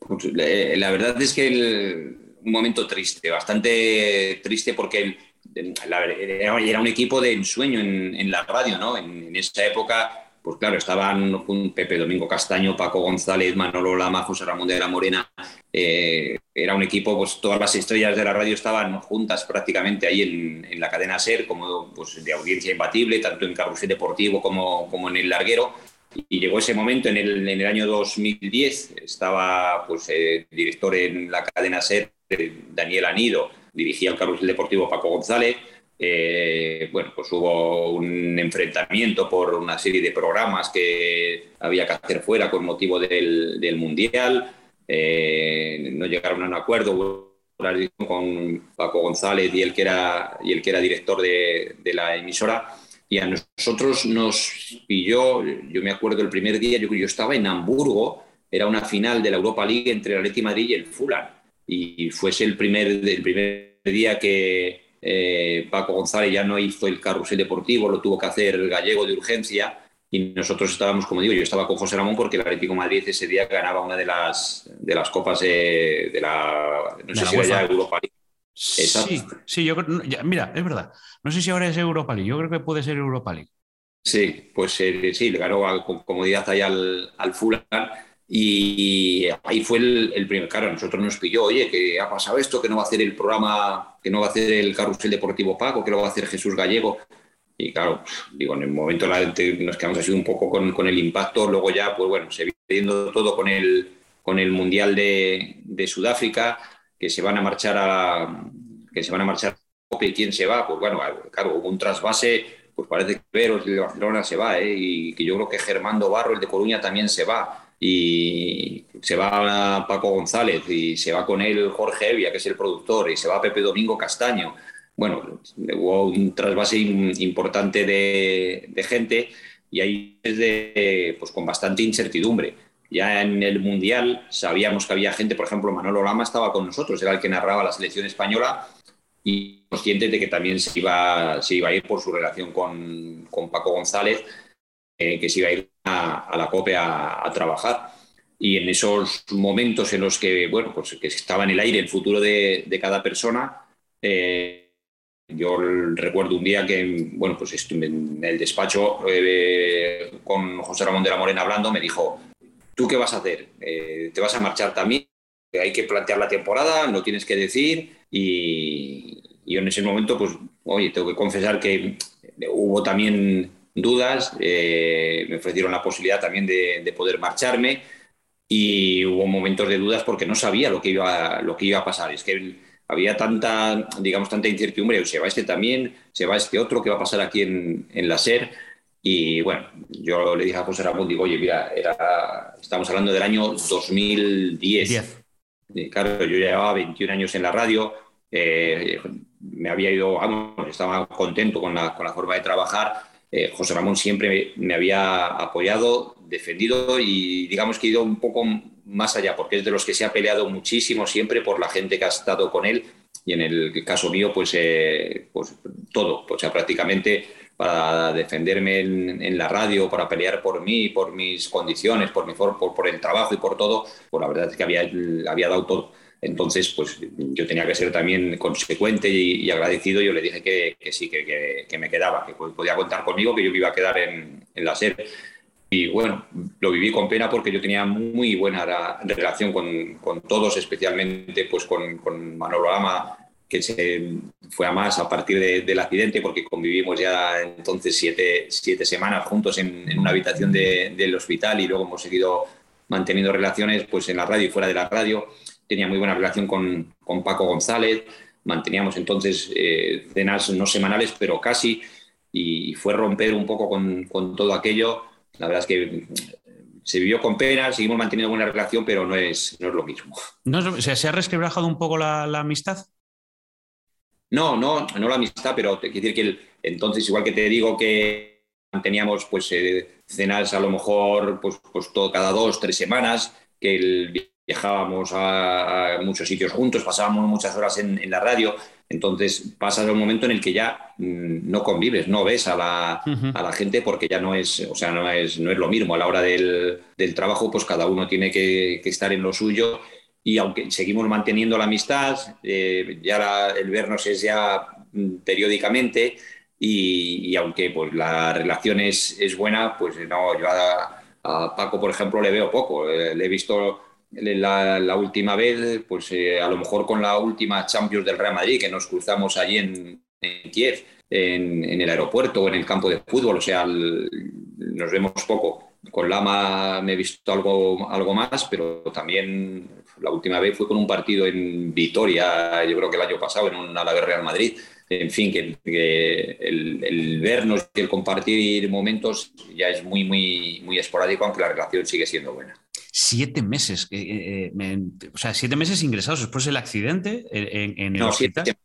Pues, la verdad es que un momento triste, bastante triste porque era un equipo de ensueño en, la radio, ¿no? En, esa época, pues claro, estaban Pepe Domingo Castaño, Paco González, Manolo Lama, José Ramón de la Morena. Eh, era un equipo, pues todas las estrellas de la radio estaban juntas prácticamente ahí en, la cadena SER, como pues, de audiencia imbatible, tanto en Carrusel Deportivo como, como en el Larguero. Y llegó ese momento en el, en el año 2010, estaba pues, eh, director en la cadena SER, Daniel Anido, dirigía el carrusel deportivo Paco González. Eh, bueno, pues hubo un enfrentamiento por una serie de programas que había que hacer fuera con motivo del, del Mundial. no llegaron a un acuerdo con Paco González y el que era, y el que era director de, de la emisora. Y a nosotros nos pilló, yo me acuerdo el primer día, yo, yo estaba en Hamburgo, era una final de la Europa League entre el Atleti Madrid y el Fulham. Y fuese el primer, el primer día que eh, Paco González ya no hizo el carrusel deportivo, lo tuvo que hacer el gallego de urgencia. Y nosotros estábamos, como digo, yo estaba con José Ramón porque el Atlético Madrid ese día ganaba una de las, de las copas de, la, no sé si era ya Europa League. Sí, sí, yo creo, mira, es verdad. No sé si ahora es Europa League, yo creo que puede ser Europa League. Sí, pues eh, sí, le ganó con comodidad ahí al, al Fulham y ahí fue el, primer, claro, nosotros nos pilló, oye, que ha pasado esto, que no va a hacer el programa, que no va a hacer el carrusel deportivo Paco, que lo va a hacer Jesús Gallego. Y claro, digo, en el momento la nos quedamos así un poco con, con, el impacto, luego ya, pues bueno, se viendo todo con el, con el Mundial de, de, Sudáfrica, que se van a marchar a que se van a marchar y quién se va, pues bueno, claro, hubo un trasvase, pues parece que Veros de Barcelona se va, ¿eh? y que yo creo que Germando Barro, el de Coruña, también se va y se va Paco González y se va con él Jorge Evia, que es el productor, y se va Pepe Domingo Castaño. Bueno, hubo un trasvase importante de, gente y ahí es pues con bastante incertidumbre. Ya en el Mundial sabíamos que había gente, por ejemplo, Manolo Lama estaba con nosotros, era el que narraba la selección española y consciente de que también se iba, se iba a ir por su relación con, con Paco González eh, que se iba a ir a, la COPE a, trabajar. Y en esos momentos en los que, bueno, pues que estaba en el aire el futuro de, cada persona, eh, yo recuerdo un día que, bueno, pues estuve en el despacho eh, con José Ramón de la Morena hablando, me dijo, ¿tú qué vas a hacer? ¿Te vas a marchar también? Hay que plantear la temporada, no tienes que decir. Y, y en ese momento, pues, oye, tengo que confesar que hubo también dudas, eh, me ofrecieron la posibilidad también de, poder marcharme y hubo momentos de dudas porque no sabía lo que iba, lo que iba a pasar. Es que había tanta, digamos, tanta incertidumbre, se va este también, se va este otro, ¿qué va a pasar aquí en, en la SER? Y bueno, yo le dije a José Ramón, digo, oye, mira, era, estamos hablando del año 2010. claro, yo llevaba 21 años en la radio, eh, me había ido, vamos, estaba contento con la, con la forma de trabajar. Eh, José Ramón siempre me había apoyado, defendido y digamos que he ido un poco más allá, porque es de los que se ha peleado muchísimo siempre por la gente que ha estado con él. Y en el caso mío, pues, eh, pues todo, o sea, prácticamente para defenderme en, la radio, para pelear por mí, por mis condiciones, por, mi, por, por el trabajo y por todo, pues la verdad es que había, había dado todo. Entonces, pues yo tenía que ser también consecuente y, agradecido. Yo le dije que, sí, que, me quedaba, que podía contar conmigo, que yo me iba a quedar en, la serie. Y bueno, lo viví con pena porque yo tenía muy buena relación con, todos, especialmente pues con, con Manolo Ama, que se fue a más a partir del accidente, porque convivimos ya entonces siete, semanas juntos en, una habitación del hospital y luego hemos seguido manteniendo relaciones pues en la radio y fuera de la radio tenía muy buena relación con, con Paco González, manteníamos entonces eh, cenas no semanales, pero casi, y fue romper un poco con, con, todo aquello. La verdad es que mm, se vivió con pena, seguimos manteniendo buena relación, pero no es, no es lo mismo. No, ¿Se ha resquebrajado un poco la, amistad? No, no, no la amistad, pero te quiero decir que el, entonces, igual que te digo que manteníamos pues, eh, cenas a lo mejor pues, pues todo, cada dos, tres semanas, que el viajábamos a, muchos sitios juntos, pasábamos muchas horas en, la radio, entonces pasas a un momento en el que ya mm, no convives, no ves a la, a la, gente porque ya no es, o sea, no es, no es lo mismo. A la hora del, del trabajo, pues cada uno tiene que, que, estar en lo suyo y aunque seguimos manteniendo la amistad, eh, ya el vernos es ya mm, periódicamente y, y, aunque pues la relación es, es buena, pues no, yo a, a Paco, por ejemplo, le veo poco. Eh, le he visto la, última vez, pues eh, a lo mejor con la última Champions del Real Madrid, que nos cruzamos allí en, Kiev, en, el aeropuerto o en el campo de fútbol, o sea, nos vemos poco. Con Lama me he visto algo, algo más, pero también la última vez fue con un partido en Vitoria, yo creo que el año pasado, en un Alavés Real Madrid. En fin, que, el, el, vernos y el compartir momentos ya es muy, muy, muy esporádico, aunque la relación sigue siendo buena. siete meses, eh, eh, o sea, siete meses ingresados después del accidente en, en el No, hospital. siete-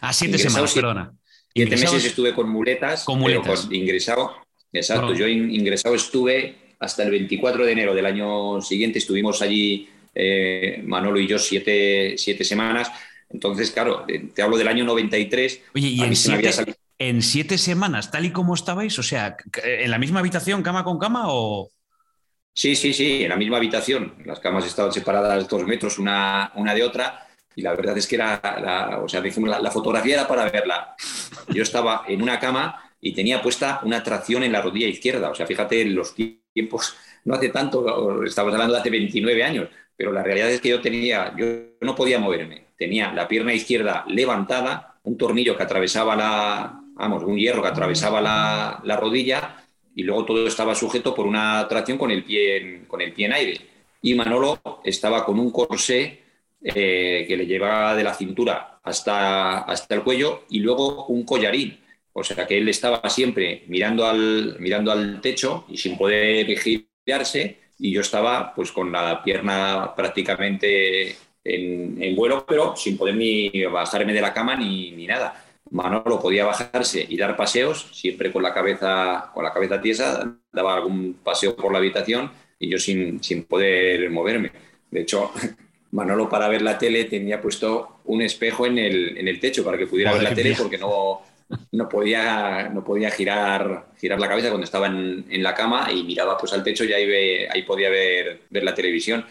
ah, siete semanas, siete- perdona. Siete Ingresados- meses estuve con muletas, Con muletas. con ingresado. Exacto, yo in- ingresado estuve hasta el 24 de enero del año siguiente, estuvimos allí eh, Manolo y yo siete, siete semanas. Entonces, claro, eh, te hablo del año 93. Oye, y en siete, salido- en siete semanas, tal y como estabais, o sea, c- ¿en la misma habitación, cama con cama o...? Sí, sí, sí, en la misma habitación. Las camas estaban separadas dos metros una, una de otra. Y la verdad es que era, la, o sea, dijimos, la, la fotografía era para verla. Yo estaba en una cama y tenía puesta una tracción en la rodilla izquierda. O sea, fíjate los tiempos, no hace tanto, estamos hablando de hace 29 años, pero la realidad es que yo tenía, yo no podía moverme. Tenía la pierna izquierda levantada, un tornillo que atravesaba la, vamos, un hierro que atravesaba la, la rodilla y luego todo estaba sujeto por una tracción con el pie en, con el pie en aire. Y Manolo estaba con un corsé eh, que le llevaba de la cintura hasta, hasta el cuello y luego un collarín. O sea que él estaba siempre mirando al, mirando al techo y sin poder girarse y yo estaba pues con la pierna prácticamente en, en vuelo, pero sin poder ni bajarme de la cama ni, ni nada. Manolo podía bajarse y dar paseos, siempre con la cabeza, con la cabeza tiesa, daba algún paseo por la habitación y yo sin, sin poder moverme. De hecho, Manolo para ver la tele tenía puesto un espejo en el, en el techo para que pudiera Madre ver la tele porque no, no podía, no podía girar, girar la cabeza cuando estaba en, en la cama y miraba pues al techo y ahí, ve- ahí podía ver, ver la televisión.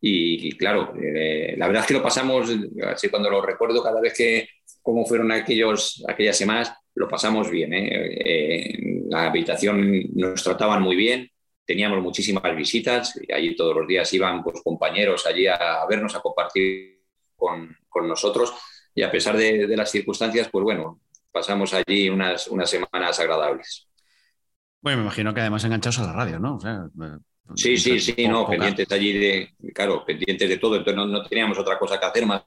Y, claro, eh, la verdad es que lo pasamos, así cuando lo recuerdo cada vez que cómo fueron aquellos, aquellas semanas, lo pasamos bien. ¿eh? Eh, la habitación nos trataban muy bien, teníamos muchísimas visitas y allí todos los días iban pues, compañeros allí a, a vernos, a compartir con, con nosotros y a pesar de, de las circunstancias, pues bueno, pasamos allí unas, unas semanas agradables. Bueno, me imagino que además enganchados a la radio, ¿no? O sea, eh, Sí, sí, sí, no, pendientes allí de, claro, pendientes de todo, entonces no, no teníamos otra cosa que hacer más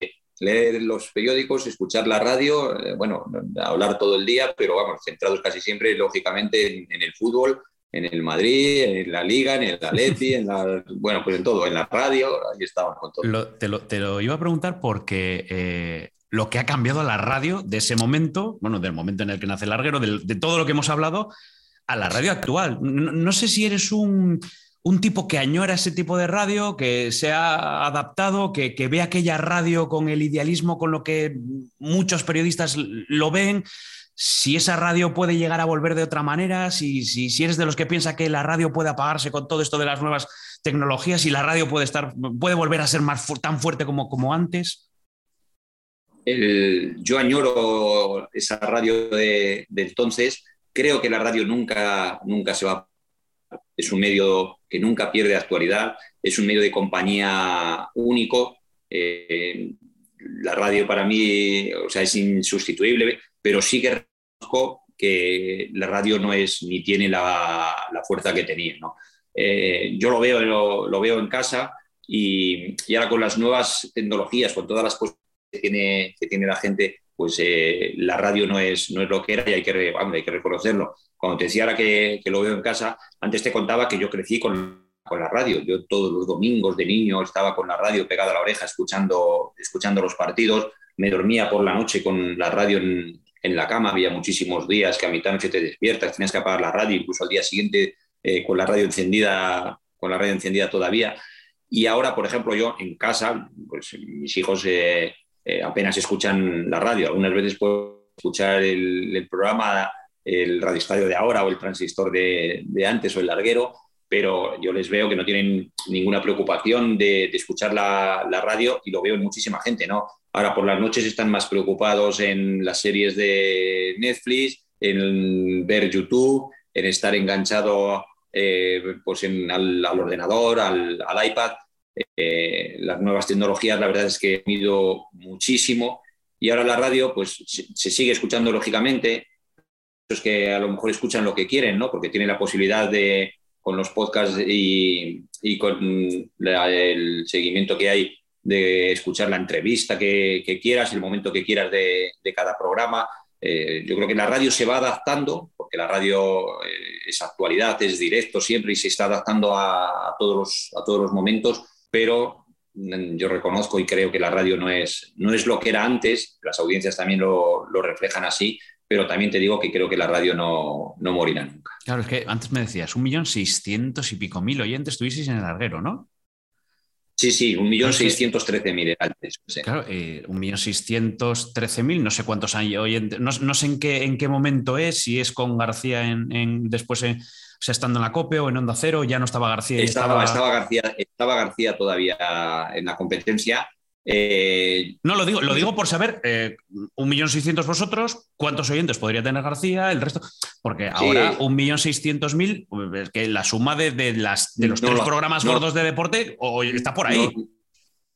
que leer los periódicos, escuchar la radio, eh, bueno, hablar todo el día, pero vamos, centrados casi siempre, lógicamente, en, en el fútbol, en el Madrid, en la Liga, en el Atleti, en la, bueno, pues en todo, en la radio, ahí estábamos con todo. Lo- te, lo, te lo iba a preguntar porque eh, lo que ha cambiado la radio de ese momento, bueno, del momento en el que nace el larguero, de, todo lo que hemos hablado, a la radio actual. No, sé si eres un, tipo que añora ese tipo de radio, que se ha adaptado, que, ve aquella radio con el idealismo con lo que muchos periodistas lo ven. Si esa radio puede llegar a volver de otra manera, si, si, si eres de los que piensa que la radio puede apagarse con todo esto de las nuevas tecnologías y la radio puede estar puede volver a ser más tan fuerte como, como antes. Yo añoro esa radio de, entonces. Creo que la radio nunca, nunca se va. Es un medio que nunca pierde actualidad. Es un medio de compañía único. Eh, la radio para mí, o sea, es insustituible, pero sí que reconozco que la radio no es ni tiene la, fuerza que tenía. Eh, yo lo veo, lo, lo veo en casa y, y ahora con las nuevas tecnologías, con todas las que tiene, que tiene la gente, pues eh, la radio no es, no es lo que era y hay que, hay que reconocerlo. Cuando te decía ahora que, que lo veo en casa, antes te contaba que yo crecí con, con la radio. Yo todos los domingos de niño estaba con la radio pegada a la oreja escuchando, escuchando los partidos. Me dormía por la noche con la radio en, en la cama. Había muchísimos días que a mitad de noche te despiertas, tenías que apagar la radio, incluso al día siguiente eh, con la radio encendida, con la radio encendida todavía. Y ahora, por ejemplo, yo en casa, pues mis hijos eh, eh, apenas escuchan la radio. Algunas veces puedo escuchar el, programa, el radioestadio de ahora o el transistor de, antes o el larguero, pero yo les veo que no tienen ninguna preocupación de, escuchar la, radio y lo veo en muchísima gente, ¿no? Ahora por las noches están más preocupados en las series de Netflix, en ver YouTube, en estar enganchado eh, pues en, al, ordenador, al iPad. Eh, las nuevas tecnologías, la verdad es que han ido muchísimo y ahora la radio pues se, sigue escuchando lógicamente, es que a lo mejor escuchan lo que quieren, ¿no? Porque tienen la posibilidad de, con los podcasts y, con el seguimiento que hay, de escuchar la entrevista que, que quieras, el momento que quieras de, de cada programa. Eh, yo creo que la radio se va adaptando, porque la radio, eh, es actualidad, es directo siempre y se está adaptando a, todos, a todos los momentos, pero mm, yo reconozco y creo que la radio no es, no es lo que era antes, las audiencias también lo, lo reflejan así, pero también te digo que creo que la radio no, no morirá nunca. Claro, es que antes me decías, un millón seiscientos y pico mil oyentes tuvisteis en el larguero, ¿no? Sí, sí, un millón seiscientos trece mil antes. Claro, eh, un millón seiscientos trece mil, no sé cuántos hay oyentes, no, no, sé en qué, en qué momento es, si es con García en, después, o sea, estando en la COPE o en Onda Cero, ya no estaba García. Estaba, estaba... García, estaba García todavía en la competencia eh, no, lo digo, lo digo por saber, eh, un millón seiscientos vosotros, ¿cuántos oyentes podría tener García? El resto, porque ahora un millón seiscientos mil, pues, que la suma de, las, de los tres programas gordos de deporte está por ahí. No,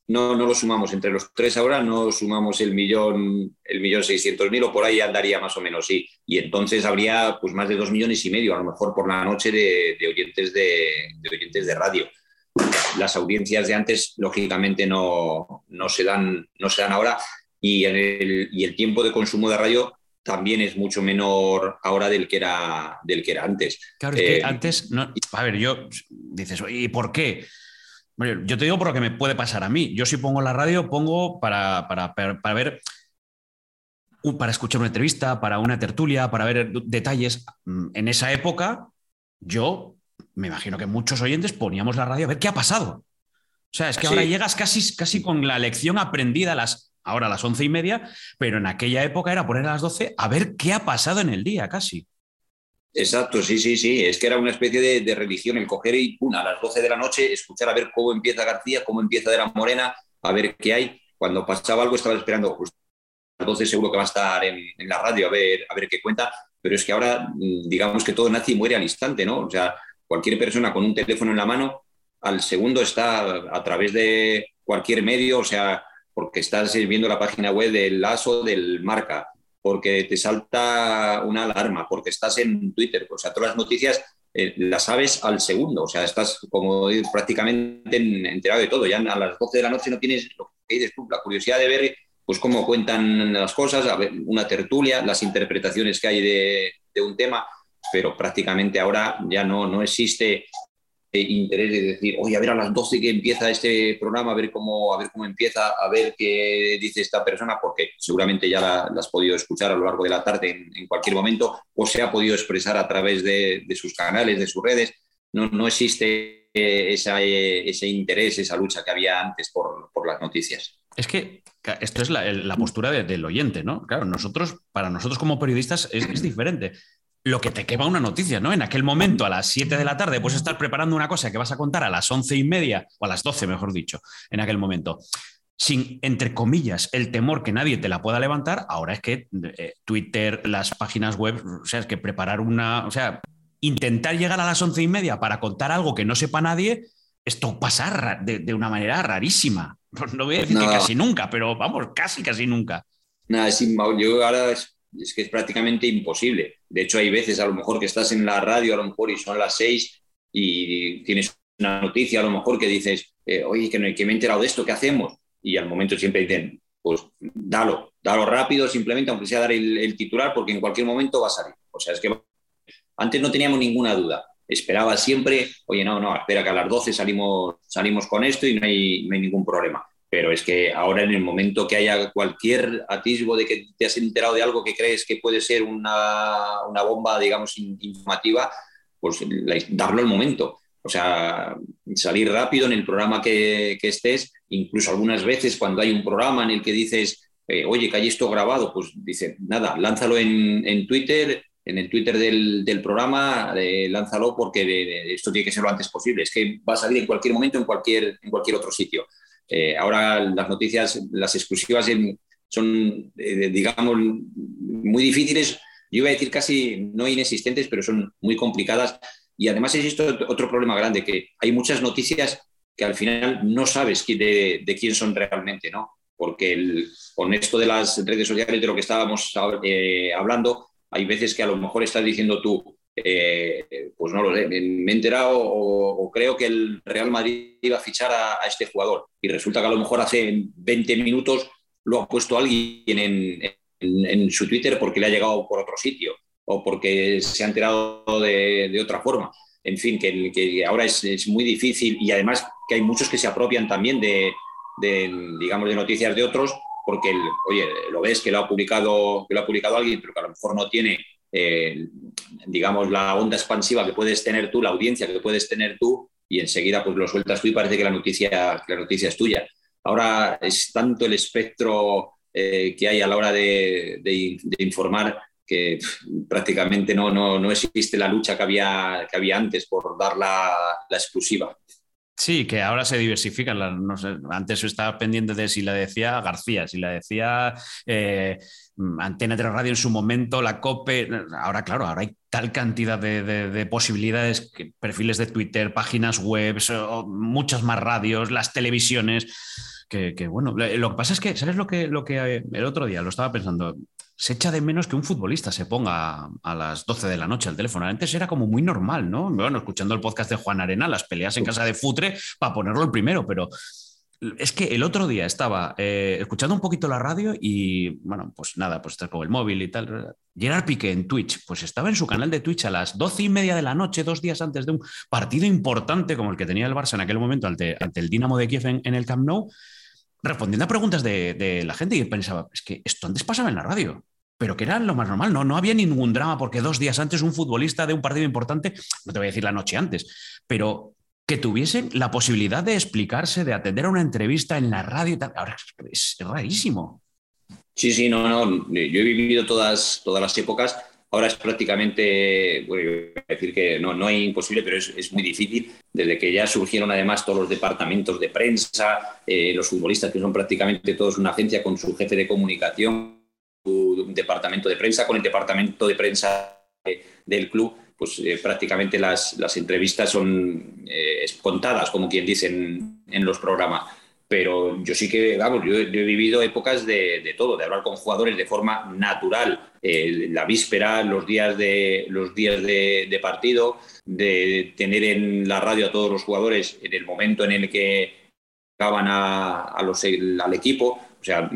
no, lo sumamos entre los tres ahora, no sumamos el millón, el millón seiscientos mil o por ahí andaría más o menos, sí. Y entonces habría pues más de dos millones y medio, a lo mejor por la noche, de, oyentes de, de oyentes de radio las audiencias de antes, lógicamente, no, se, dan, no se dan ahora y el, y el tiempo de consumo de radio también es mucho menor ahora del que era, del que era antes. Claro, es que eh, antes, no, a ver, yo dices, ¿y por qué? Yo te digo por lo que me puede pasar a mí. Yo si pongo la radio, pongo para, para, para, ver, para escuchar una entrevista, para una tertulia, para ver detalles. Mm, en esa época, yo me imagino que muchos oyentes poníamos la radio a ver qué ha pasado. O sea, es que ahora llegas casi, casi con la lección aprendida a las, ahora a las once y media, pero en aquella época era poner a las doce a ver qué ha pasado en el día casi. Exacto, sí, sí, sí. Es que era una especie de, religión el coger y a las doce de la noche escuchar a ver cómo empieza García, cómo empieza de la Morena, a ver qué hay. Cuando pasaba algo estaba esperando, las doce seguro que va a estar en, la radio a ver, a ver qué cuenta, pero es que ahora mm, digamos que todo y muere al instante, ¿no? O sea, cualquier persona con un teléfono en la mano, al segundo está a través de cualquier medio, o sea, porque estás viendo la página web del ASO, del marca, porque te salta una alarma, porque estás en Twitter, o sea, todas las noticias eh, las sabes al segundo, o sea, estás como prácticamente enterado de todo, ya a las 12 de la noche no tienes lo que dices tú, la curiosidad de ver pues cómo cuentan las cosas, una tertulia, las interpretaciones que hay de, de un tema. Pero prácticamente ahora ya no, no existe interés de decir, oye, a ver a las 12 que empieza este programa, a ver cómo, a ver cómo empieza, a ver qué dice esta persona, porque seguramente ya la, has podido escuchar a lo largo de la tarde en, cualquier momento, o se ha podido expresar a través de, sus canales, de sus redes. No, no existe eh, eh, ese interés, esa lucha que había antes por, por las noticias. Es que esto es la, postura del oyente, ¿no? Claro, nosotros, para nosotros como periodistas es diferente lo que te quema una noticia, ¿no? En aquel momento, a las 7 de la tarde, puedes estar preparando una cosa que vas a contar a las once y media, o a las 12, mejor dicho, en aquel momento. Sin, entre comillas, el temor que nadie te la pueda levantar, ahora es que eh, Twitter, las páginas web, o sea, es que preparar una, o sea, intentar llegar a las once y media para contar algo que no sepa nadie, esto pasa de, una manera rarísima. No voy a decir que casi nunca, pero vamos, casi, casi nunca. Nada, es yo ahora es que es prácticamente imposible. De hecho, hay veces a lo mejor que estás en la radio, a lo mejor y son las seis y tienes una noticia a lo mejor que dices, eh, oye, que, que me he enterado de esto, ¿qué hacemos? Y al momento siempre dicen, pues dalo, dalo rápido, simplemente, aunque sea dar el, titular, porque en cualquier momento va a salir. O sea, es que antes no teníamos ninguna duda. Esperaba siempre, oye, no, no, espera que a las 12 salimos, salimos con esto y no hay, no hay ningún problema pero es que ahora en el momento que haya cualquier atisbo de que te has enterado de algo que crees que puede ser una, una bomba, digamos, informativa, pues darlo al momento. O sea, salir rápido en el programa que, que, estés, incluso algunas veces cuando hay un programa en el que dices, eh, oye, que hay esto grabado, pues dice, nada, lánzalo en, en Twitter, en el Twitter del, del programa, eh, lánzalo porque esto tiene que ser lo antes posible. Es que va a salir en cualquier momento, en cualquier, en cualquier otro sitio. Eh, ahora las noticias, las exclusivas son, eh, digamos, muy difíciles. Yo iba a decir casi no inexistentes, pero son muy complicadas. Y además existe otro problema grande, que hay muchas noticias que al final no sabes de, quién son realmente, ¿no? Porque el, con esto de las redes sociales, de lo que estábamos eh, hablando, hay veces que a lo mejor estás diciendo tú, eh, pues no lo sé, me, he enterado o, creo que el Real Madrid iba a fichar a, este jugador y resulta que a lo mejor hace 20 minutos lo ha puesto alguien en, su Twitter porque le ha llegado por otro sitio. o porque se ha enterado de, otra forma. En fin, que, ahora es, muy difícil y además que hay muchos que se apropian también de, digamos, de noticias de otros, porque, oye, lo ves que lo ha publicado, que lo ha publicado alguien, pero que a lo mejor no tiene, eh, digamos, la onda expansiva que puedes tener tú, la audiencia que puedes tener tú, y enseguida pues lo sueltas tú y parece que la noticia, la noticia es tuya. Ahora es tanto el espectro eh, que hay a la hora de, informar que prácticamente no, no, no, existe la lucha que había, que había antes por dar la, exclusiva. Sí, que ahora se diversifican. antes estaba pendiente de si la decía García, si la decía eh, Antena de Radio en su momento, la COPE. Ahora, claro, ahora hay tal cantidad de, posibilidades, perfiles de Twitter, páginas web, muchas más radios, las televisiones. Que, bueno, lo que pasa es que, ¿sabes lo que, lo que eh, el otro día lo estaba pensando? se echa de menos que un futbolista se ponga a las 12 de la noche al teléfono. Antes era como muy normal, ¿no? Bueno, escuchando el podcast de Juan Arena, las peleas en casa de Futre para ponerlo el primero, pero es que el otro día estaba eh, escuchando un poquito la radio y, bueno, pues nada, pues está con el móvil y tal. Gerard Piqué en Twitch, pues estaba en su canal de Twitch a las doce y media de la noche, dos días antes de un partido importante como el que tenía el Barça en aquel momento ante, el Dinamo de Kiev en, el Camp Nou, respondiendo a preguntas de, la gente y pensaba, es que esto antes pasaba en la radio, pero que era lo más normal, no, no había ningún drama porque dos días antes un futbolista de un partido importante, no te voy a decir la noche antes, pero que tuviesen la posibilidad de explicarse, de atender a una entrevista en la radio. Ahora es, rarísimo. Sí, sí, no, no. Yo he vivido todas, todas las épocas. Ahora es prácticamente, bueno, decir que no, no es imposible, pero es, muy difícil. Desde que ya surgieron además todos los departamentos de prensa, eh, los futbolistas que son prácticamente todos una agencia con su jefe de comunicación, su departamento de prensa, con el departamento de prensa del club pues eh, prácticamente las, las, entrevistas son eh, contadas, como quien dice en, los programas. Pero yo sí que, vamos, yo, he vivido épocas de, de, todo, de hablar con jugadores de forma natural, eh, la víspera, los días, de, los días de, partido, de tener en la radio a todos los jugadores en el momento en el que acaban a, a los, al equipo. O sea,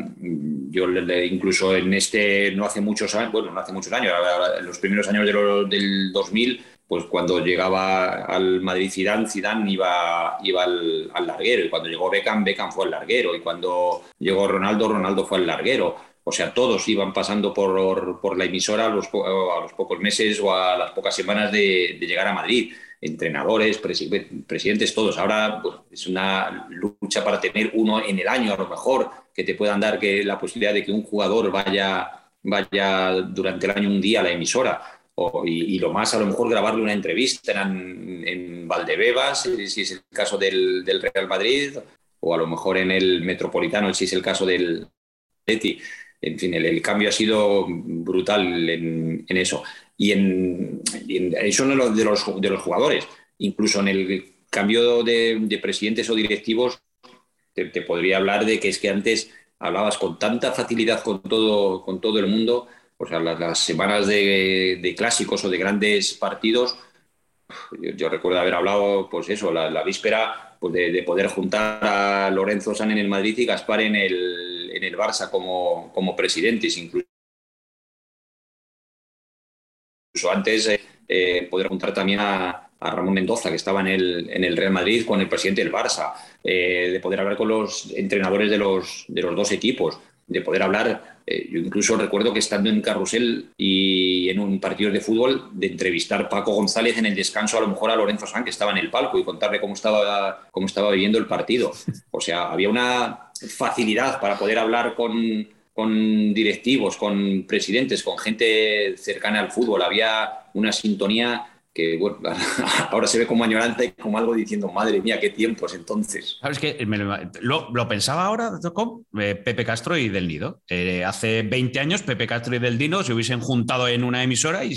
yo incluso en este, no hace muchos años, bueno, no hace muchos años, en los primeros años del 2000, pues cuando llegaba al Madrid Zidane, Zidane iba, iba al, larguero, y cuando llegó Beckham, Beckham fue al larguero, y cuando llegó Ronaldo, Ronaldo fue al larguero. O sea, todos iban pasando por, por la emisora a los, a los, pocos meses o a las pocas semanas de, de llegar a Madrid entrenadores, presidentes, todos. Ahora pues, es una lucha para tener uno en el año, a lo mejor, que te puedan dar que, la posibilidad de que un jugador vaya, vaya durante el año un día a la emisora. O, y, lo más, a lo mejor, grabarle una entrevista en, Valdebebas, si es el caso del, Real Madrid, o a lo mejor en el Metropolitano, si es el caso del Leti. En fin, el, cambio ha sido brutal en, en eso y en, eso de los, de los jugadores. Incluso en el cambio de, presidentes o directivos, te, podría hablar de que es que antes hablabas con tanta facilidad con todo, con todo el mundo, o sea, las, semanas de, clásicos o de grandes partidos, yo, recuerdo haber hablado, pues eso, la, víspera pues de, poder juntar a Lorenzo San en el Madrid y Gaspar en el, en el Barça como, como presidentes, incluso incluso antes eh, eh, poder juntar también a, Ramón Mendoza, que estaba en el, en el, Real Madrid, con el presidente del Barça, eh, de poder hablar con los entrenadores de los, de los dos equipos, de poder hablar, yo incluso recuerdo que estando en Carrusel y en un partido de fútbol, de entrevistar Paco González en el descanso, a lo mejor a Lorenzo San, que estaba en el palco, y contarle cómo estaba, cómo estaba viviendo el partido. O sea, había una facilidad para poder hablar con con directivos, con presidentes, con gente cercana al fútbol. Había una sintonía que bueno, ahora se ve como añorante y como algo diciendo, madre mía, qué tiempos entonces. ¿Sabes qué? lo, pensaba ahora, con eh, Pepe Castro y Del Nido. Eh, hace 20 años, Pepe Castro y Del Nido se hubiesen juntado en una emisora y,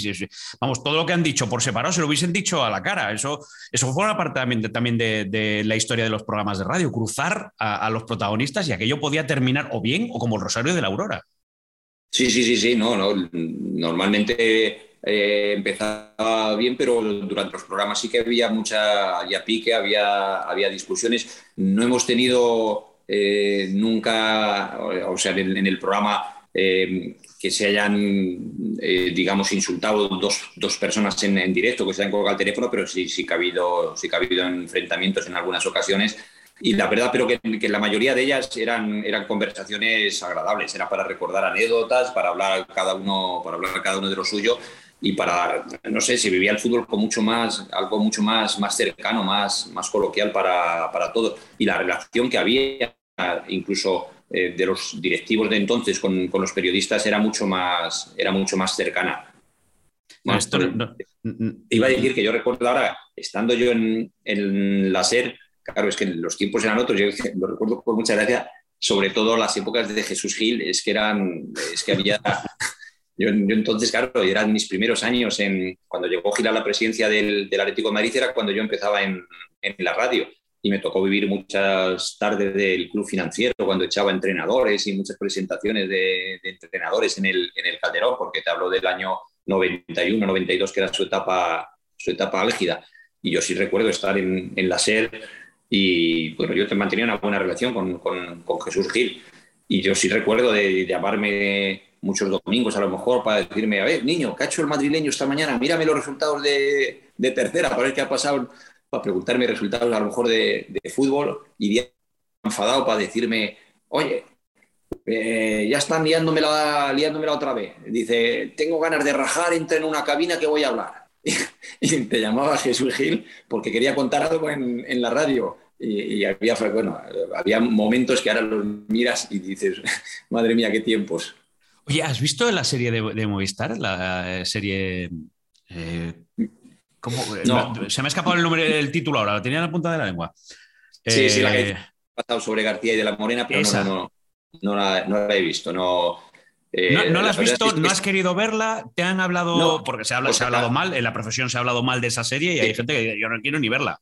vamos, todo lo que han dicho por separado se lo hubiesen dicho a la cara. Eso, eso fue una parte también, de, también de, la historia de los programas de radio, cruzar a, a los protagonistas y aquello podía terminar o bien o como el Rosario de la Aurora. Sí, sí, sí, sí, no, no. Normalmente eh, empezaba bien, pero durante los programas sí que había mucha ya pique, había, había discusiones. No hemos tenido eh, nunca, o sea, en, el programa eh, que se hayan, eh, digamos, insultado dos, dos personas en, en, directo, que se hayan colgado el teléfono, pero sí, sí, que ha habido, sí que ha habido enfrentamientos en algunas ocasiones. Y la verdad, pero que, que, la mayoría de ellas eran, eran conversaciones agradables, era para recordar anécdotas, para hablar cada uno, para hablar cada uno de lo suyo y para, no sé, si vivía el fútbol con mucho más, algo mucho más, más cercano, más, más coloquial para, para todos. Y la relación que había, incluso eh, de los directivos de entonces con, con, los periodistas, era mucho más, era mucho más cercana. Bueno, esto, no, iba a decir que yo recuerdo ahora, estando yo en, en la SER, claro, es que los tiempos eran otros, yo lo recuerdo con mucha gracia, sobre todo las épocas de Jesús Gil, es que eran, es que había yo, yo, entonces, claro, eran mis primeros años en, cuando llegó Gil a la presidencia del, del Atlético de Madrid, era cuando yo empezaba en, en, la radio y me tocó vivir muchas tardes del club financiero cuando echaba entrenadores y muchas presentaciones de, de entrenadores en el, en el Calderón, porque te hablo del año 91, 92, que era su etapa, su etapa álgida. Y yo sí recuerdo estar en, en la SER y bueno, yo mantenía una buena relación con, con, con Jesús Gil. Y yo sí recuerdo de, de llamarme muchos domingos a lo mejor para decirme, a ver, niño, ¿qué ha hecho el madrileño esta mañana? Mírame los resultados de, de tercera para ver qué ha pasado, para preguntarme resultados a lo mejor de, de fútbol y día enfadado para decirme, oye, eh, ya están liándomela, liándomela otra vez. Dice, tengo ganas de rajar, entra en una cabina que voy a hablar. y te llamaba Jesús Gil porque quería contar algo en, en la radio. Y, y, había, bueno, había momentos que ahora los miras y dices, madre mía, qué tiempos. Oye, ¿has visto la serie de, de Movistar? La serie. Eh, ¿cómo? No. Se me ha escapado el nombre, el título ahora, lo tenía en la punta de la lengua. Sí, eh, sí, la que ha pasado sobre García y de la Morena, pero no, no, no, la, no, la, he visto. No, eh, no, no la has visto, es que... no has querido verla, te han hablado, no, porque se, habla, pues se ha hablado mal, en la profesión se ha hablado mal de esa serie y hay gente que yo no quiero ni verla.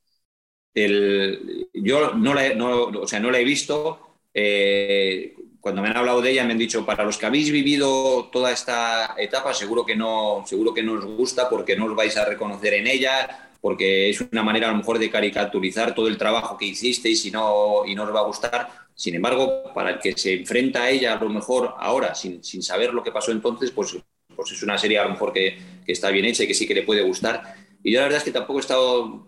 El, yo no la, no, o sea, no la he visto. Eh, cuando me han hablado de ella me han dicho, para los que habéis vivido toda esta etapa, seguro que no, seguro que no os gusta porque no os vais a reconocer en ella, porque es una manera a lo mejor de caricaturizar todo el trabajo que hicisteis y no, y no os va a gustar. Sin embargo, para el que se enfrenta a ella a lo mejor ahora, sin, sin saber lo que pasó entonces, pues, pues es una serie a lo mejor que, que está bien hecha y que sí que le puede gustar. Y yo la verdad es que tampoco he estado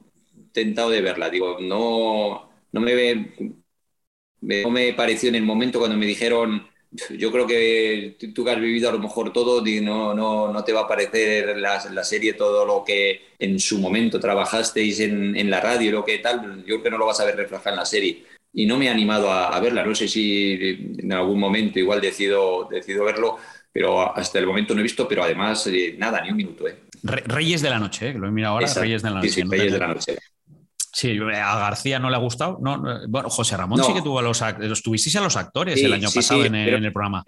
tentado de verla. Digo, no, no me no me pareció en el momento cuando me dijeron, yo creo que tú que has vivido a lo mejor todo, no, no, no te va a parecer la, la, serie todo lo que en su momento trabajasteis en, en, la radio y lo que tal, yo creo que no lo vas a ver reflejado en la serie. Y no me he animado a, a, verla, no sé si en algún momento igual decido, decido verlo, pero hasta el momento no he visto, pero además eh, nada, ni un minuto. ¿eh? Reyes de la Noche, ¿eh? lo he mirado ahora, Exacto. Reyes de la Noche. Sí, sí, no Reyes de la Noche. Sí, a García no le ha gustado. No, bueno, José Ramón no. sí que tuvo a los actores. Tuvisteis a los actores sí, el año sí, pasado sí, en, el, en, el, programa.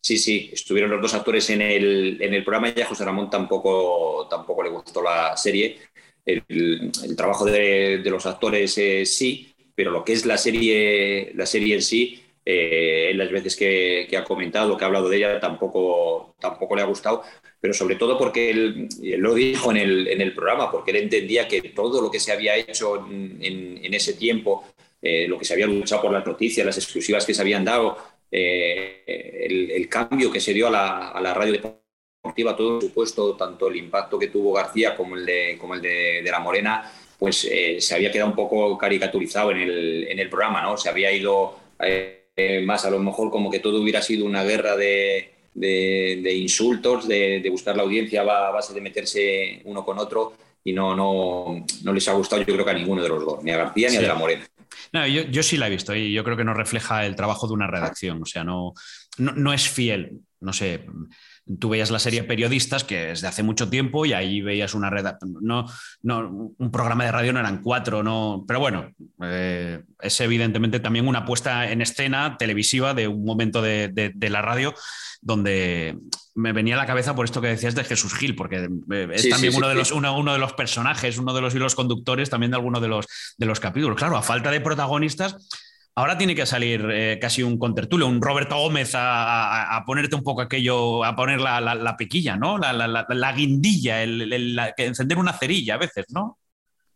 Sí, sí, estuvieron los dos actores en el, en el programa y a José Ramón tampoco, tampoco le gustó la serie. El, el trabajo de, de, los actores eh, sí, pero lo que es la serie, la serie en sí, eh, en las veces que, que, ha comentado, que ha hablado de ella, tampoco, tampoco le ha gustado pero sobre todo porque él, él lo dijo en el, en el, programa, porque él entendía que todo lo que se había hecho en, en, ese tiempo, eh, lo que se había luchado por las noticias, las exclusivas que se habían dado, eh, el, el, cambio que se dio a la, a la radio deportiva, todo supuesto, tanto el impacto que tuvo García como el de, como el de, de La Morena, pues eh, se había quedado un poco caricaturizado en el, en el programa, ¿no? Se había ido eh, más a lo mejor como que todo hubiera sido una guerra de de, de insultos, de, de, buscar la audiencia a base de meterse uno con otro y no, no, no les ha gustado yo creo que a ninguno de los dos, ni a García sí. ni a De La Morena. No, yo, yo, sí la he visto y yo creo que no refleja el trabajo de una redacción, o sea, no, no, no es fiel, no sé, tú veías la serie Periodistas, que es de hace mucho tiempo, y ahí veías una red, no, no, un programa de radio no eran cuatro, no, pero bueno, eh, es evidentemente también una puesta en escena televisiva de un momento de, de, de, la radio donde me venía a la cabeza por esto que decías de Jesús Gil, porque eh, es sí, también sí, uno, sí, de los, uno, uno, de los personajes, uno de los hilos conductores también de alguno de los, de los capítulos. Claro, a falta de protagonistas, Ahora tiene que salir eh, casi un contertulio, un Roberto Gómez a, ponerte un poco aquello, a poner la, la, la pequilla, ¿no? La, la guindilla, el, encender una cerilla a veces, ¿no?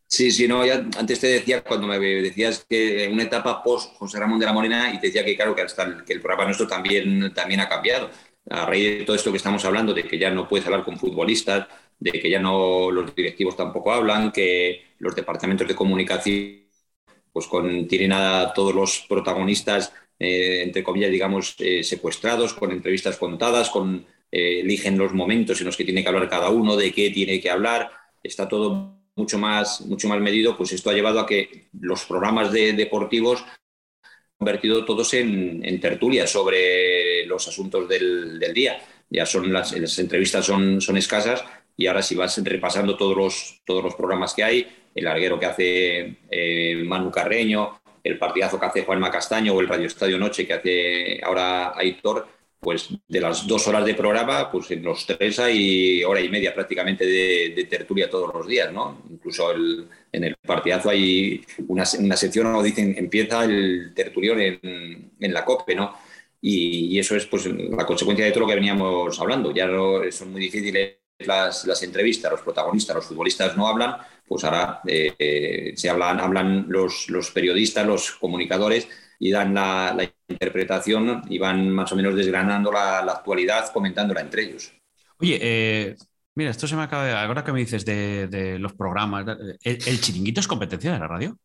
Sí, sí, no, antes te decía, cuando me decías que una etapa post José Ramón de la Morena, y te decía que claro, que hasta el, que el programa nuestro también, también ha cambiado. a raíz de todo esto que estamos hablando, de que ya no puedes hablar con futbolistas, de que ya no los directivos tampoco hablan, que los departamentos de comunicación pues con, tienen a todos los protagonistas, eh, entre comillas, digamos, eh, secuestrados, con entrevistas contadas, con eh, eligen los momentos en los que tiene que hablar cada uno, de qué tiene que hablar, está todo mucho más, mucho más medido, pues esto ha llevado a que los programas de, deportivos convertido todos en, tertulias sobre los asuntos del, día. Ya son las, entrevistas son, son escasas y ahora si vas repasando todos los, todos los programas que hay, el larguero que hace eh, Manu Carreño, el partidazo que hace Juanma Castaño o el Radio Estadio Noche que hace ahora Aitor, pues de las dos horas de programa, pues en los tres hay hora y media prácticamente de, tertulia todos los días, ¿no? Incluso en el partidazo hay una, una sección, o dicen, empieza el tertulión en, en la COPE, ¿no? Y, eso es pues la consecuencia de todo lo que veníamos hablando. Ya son muy difíciles las, las entrevistas, los protagonistas, los futbolistas no hablan, pues ahora eh, se hablan, hablan los, los periodistas, los comunicadores y dan la, interpretación y van más o menos desgranando la, actualidad, comentándola entre ellos. Oye, eh, mira, esto se me acaba de... Ahora que me dices de, los programas, ¿el, chiringuito es competencia de la radio?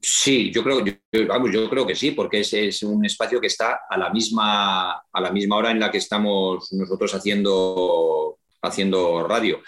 Sí, yo creo, vamos, yo creo que sí, porque es, es, un espacio que está a la misma, a la misma hora en la que estamos nosotros haciendo, haciendo radio.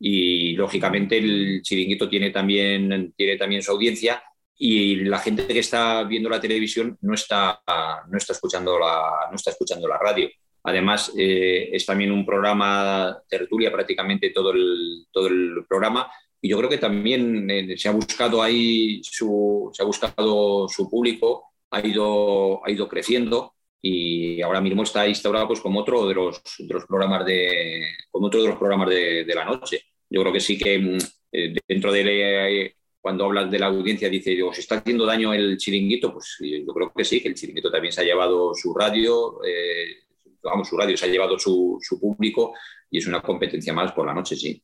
Y lógicamente el chiringuito tiene también, tiene también su audiencia y la gente que está viendo la televisión no está, no está, escuchando, la, no está escuchando la radio. Además, eh, es también un programa tertulia prácticamente todo el, todo el programa y yo creo que también eh, se ha buscado ahí su, se ha buscado su público, ha ido, ha ido creciendo y ahora mismo está instaurado pues, como otro de los, de los programas de como otro de los programas de, la noche. Yo creo que sí que mm, eh, dentro de cuando hablas de la audiencia, dice, ¿os está haciendo daño el chiringuito? Pues yo creo que sí, que el chiringuito también se ha llevado su radio, eh, vamos, su radio se ha llevado su, público y es una competencia más por la noche, sí.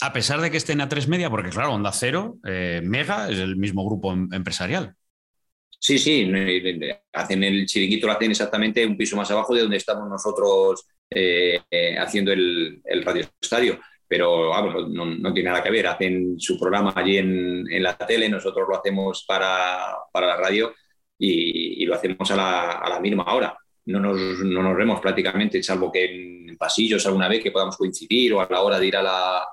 A pesar de que estén a tres media, porque claro, Onda Cero, eh, Mega es el mismo grupo em, empresarial. Sí, sí, hacen el chiringuito, lo hacen exactamente un piso más abajo de donde estamos nosotros eh, haciendo el, el radio estadio pero vamos, no, tiene nada que ver. Hacen su programa allí en, la tele, nosotros lo hacemos para, para la radio y, y, lo hacemos a la, a la misma hora. No nos, no nos, vemos prácticamente, salvo que en pasillos alguna vez que podamos coincidir o a la hora de ir a la,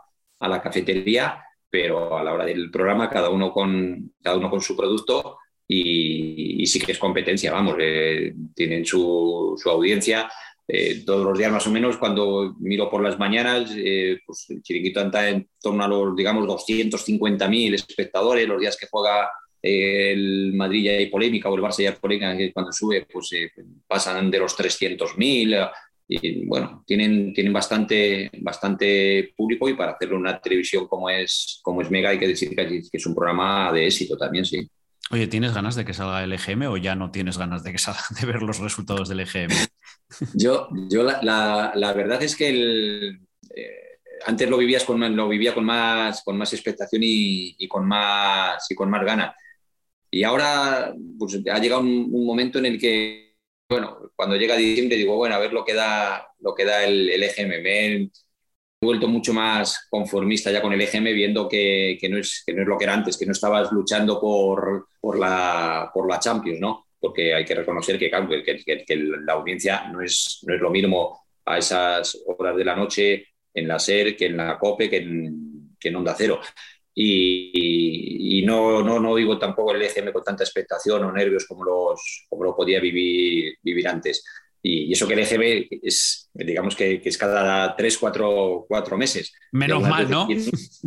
a la cafetería, pero a la hora del programa cada uno con, cada uno con su producto y, y sí que es competencia, vamos, eh, tienen su, su audiencia. Eh, todos los días más o menos, cuando miro por las mañanas, eh, pues el chiringuito anda en torno a los, digamos, 250.000 espectadores, los días que juega el Madrid ya hay polémica o el Barça ya hay polémica, cuando sube pues pasan de los 300.000 y bueno, tienen, tienen bastante, bastante público y para hacerlo una televisión como es, como es Mega hay que decir que es un programa de éxito también, sí. Oye, ¿tienes ganas de que salga el EGM o ya no tienes ganas de, que salga, de ver los resultados del EGM? Yo, yo la, verdad es que eh, antes lo, vivías con, lo vivía con más, con más expectación y, con más, y con más ganas. Y ahora pues, ha llegado un, momento en el que, bueno, cuando llega diciembre digo, bueno, a ver lo que da, lo que da el, el EGM he vuelto mucho más conformista ya con el EGM, viendo que, no es, que no es lo que era antes, que no estabas luchando por, por, la, por la Champions, ¿no? Porque hay que reconocer que, que, la audiencia no es, no es lo mismo a esas horas de la noche en la SER, que en la COPE, que en, que en Onda Cero. Y, y, no, no, no vivo tampoco el EGM con tanta expectación o nervios como, los, como lo podía vivir, vivir antes. Y, eso que el EGB es, digamos que, es cada tres, cuatro, cuatro meses. Menos mal, ¿no?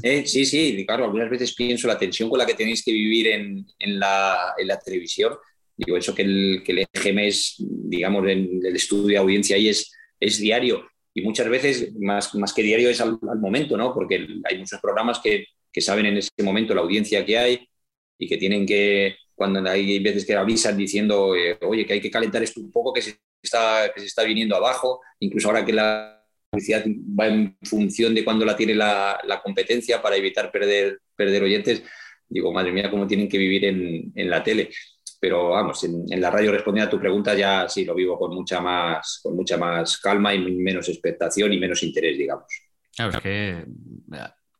Eh, sí, sí, claro, algunas veces pienso la tensión con la que tenéis que vivir en, en, la, en la, televisión. Digo, eso que el, que el EGM es, digamos, en el estudio de audiencia ahí es, es diario. Y muchas veces, más, más que diario, es al, al momento, ¿no? Porque hay muchos programas que, que saben en ese momento la audiencia que hay y que tienen que, cuando hay veces que avisan diciendo, eh, oye, que hay que calentar esto un poco, que se está, que se está viniendo abajo, incluso ahora que la publicidad va en función de cuando la tiene la, competencia para evitar perder, perder oyentes, digo, madre mía, cómo tienen que vivir en, en la tele. pero vamos, en, la radio respondiendo a tu pregunta ya sí lo vivo con mucha más, con mucha más calma y menos expectación y menos interés, digamos. Claro, es que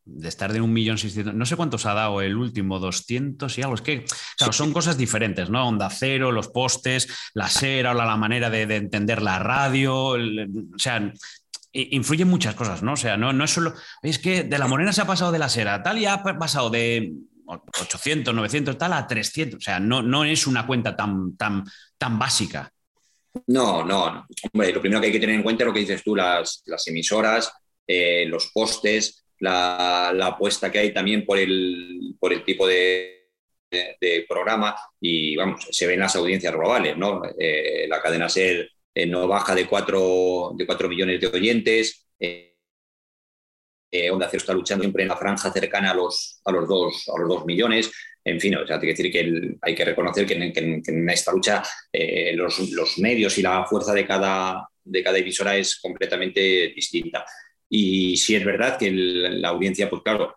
de estar de un millón seiscientos, no sé cuántos ha dado el último, 200 y algo. Es que, claro, son cosas diferentes, ¿no? Onda cero, los postes, la SER, la, la manera de, entender la radio, o sea, influyen muchas cosas, ¿no? O sea, no, no es solo, es que de la Morena se ha pasado de la SER a tal y ha pasado de 800, 900, tal a 300, o sea, no, no es una cuenta tan, tan, tan básica. No, no, hombre, lo primero que hay que tener en cuenta es lo que dices tú, las, las emisoras, eh, los postes, la, apuesta que hay también por el, por el tipo de, programa y vamos, se ven las audiencias globales, ¿no? Eh, la cadena SER eh, no baja de 4 de cuatro millones de oyentes. Eh, Onda Cero está luchando siempre en la franja cercana a los, a los, dos, a los dos millones. En fin, o sea, hay que decir que hay que reconocer que en, esta lucha los, los, medios y la fuerza de cada, de cada emisora es completamente distinta. Y si es verdad que la audiencia, pues claro,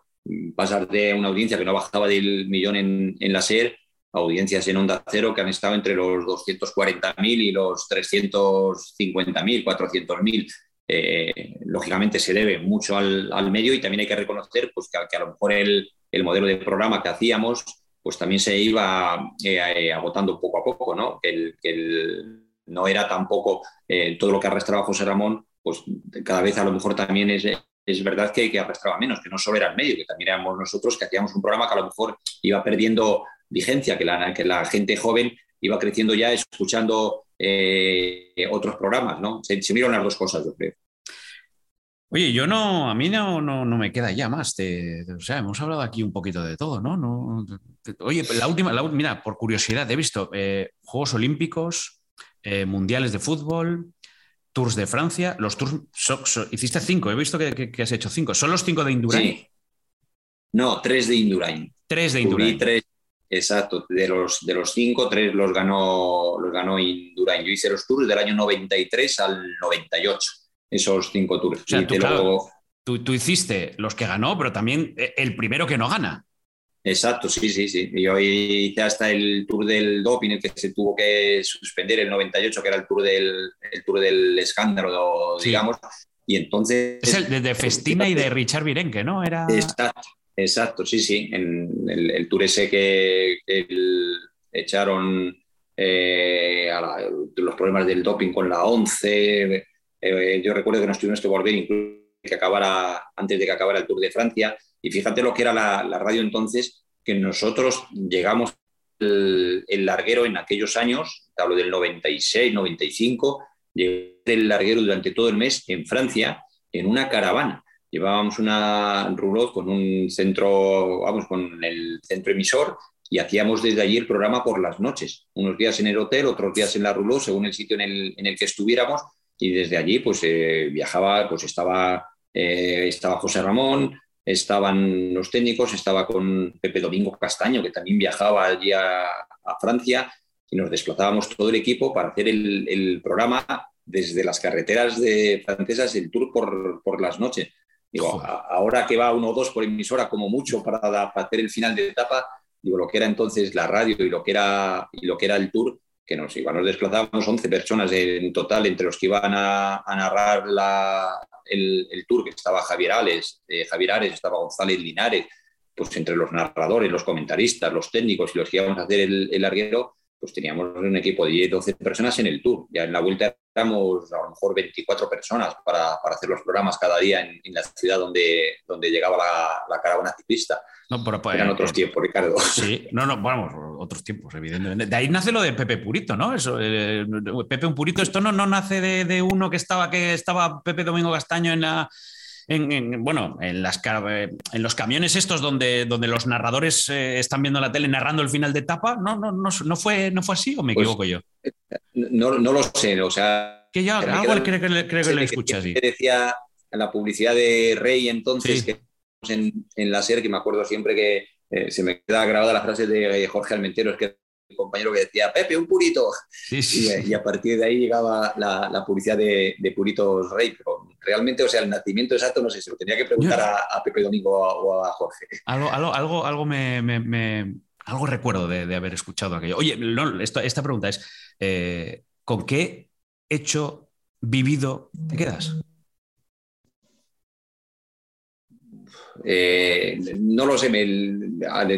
pasar de una audiencia que no bajaba del millón en, la SER a audiencias en Onda Cero que han estado entre los 240.000 y los 350.000, 400.000. Eh, lógicamente se debe mucho al, medio y también hay que reconocer pues, que, a lo mejor el, modelo de programa que hacíamos pues también se iba eh, agotando poco a poco, ¿no? Que, no era tampoco eh, todo lo que arrastraba José Ramón pues cada vez a lo mejor también es, es verdad que, que arrastraba menos, que no solo era el medio, que también éramos nosotros que hacíamos un programa que a lo mejor iba perdiendo vigencia, que la, que la gente joven iba creciendo ya escuchando eh, otros programas, ¿no? Se, se las dos cosas, yo creo. Oye, yo no, a mí no, no, no me queda ya más. o sea, hemos hablado aquí un poquito de todo, ¿no? no oye, la última, la, mira, por curiosidad, he visto eh, Juegos Olímpicos, eh, Mundiales de Fútbol, Tours de Francia. Los tours, hiciste cinco, he visto que, has hecho cinco. ¿Son los cinco de Indurain? Sí. No, tres de Indurain. Tres de Indurain. Tres, exacto. De los, de los cinco, tres los ganó, los ganó Indurain. Yo hice los tours del año 93 al 98, esos cinco tours. tú, tú hiciste los que ganó, pero también eh, el primero que no gana. Exacto, sí, sí, sí. Yo hice hasta el tour del doping, el que se tuvo que suspender el 98, que era el tour del, el tour del escándalo, digamos. Y entonces. Es el de, Festina y de Richard Virenque, ¿no? Era... Exacto, exacto, sí, sí. En el, tour ese que, echaron eh, los problemas del doping con la 11. Eh, yo recuerdo que nos tuvimos que volver incluso que acabara, antes de que acabara el Tour de Francia y fíjate lo que era la, radio entonces, que nosotros llegamos el, larguero en aquellos años, hablo del 96, 95, llegué el larguero durante todo el mes en Francia en una caravana. Llevábamos una roulotte con un centro, vamos, con el centro emisor y hacíamos desde allí el programa por las noches, unos días en el hotel, otros días en la roulotte, según el sitio en el, en el que estuviéramos, y desde allí pues eh, viajaba, pues estaba, eh, estaba José Ramón, estaban los técnicos, estaba con Pepe Domingo Castaño, que también viajaba allí a, Francia, y nos desplazábamos todo el equipo para hacer el, programa desde las carreteras de francesas, el tour por, las noches. Digo, ahora que va uno o dos por emisora como mucho para, para, hacer el final de etapa, digo, lo que era entonces la radio y lo que era, y lo que era el tour, que nos iban, nos desplazábamos 11 personas en total, entre los que iban a narrar la, el, tour, que estaba Javier Ares, eh, Javier Ares, estaba González Linares, pues entre los narradores, los comentaristas, los técnicos y los que íbamos a hacer el, el larguero, pues teníamos un equipo de 10, 12 personas en el tour. Ya en la vuelta éramos a lo mejor 24 personas para, para hacer los programas cada día en, en, la ciudad donde, donde llegaba la, la caravana ciclista. No, pero, pues, Eran eh, otros tiempos, Ricardo. Sí, no, no, vamos, otros tiempos, evidentemente. De ahí nace lo de Pepe Purito, ¿no? Eso, eh, Pepe un Purito, esto no, no nace de, de, uno que estaba, que estaba Pepe Domingo Castaño en la en, bueno, en, las, en los camiones estos donde, donde los narradores eh, están viendo la tele narrando el final de etapa, ¿no, no, no, no, fue, ¿no fue así o me pues, equivoco yo? No, no lo sé, o sea... Que ya creo, que le, creo que le escuché así. Decía en la publicidad de Rey entonces, que en, en la serie, que me acuerdo siempre que eh, se me queda grabada la frase de Jorge Almentero, es que compañero que decía, Pepe, un purito. Y, a partir de ahí llegaba la, publicidad de, Puritos Rey. Pero realmente, o sea, el nacimiento exacto, no sé, si lo tenía que preguntar a, Pepe Domingo o a, Jorge. Algo, algo, algo, me, Algo recuerdo de, haber escuchado aquello. Oye, esta, pregunta es, eh, ¿con qué hecho vivido te quedas? Eh, no lo sé,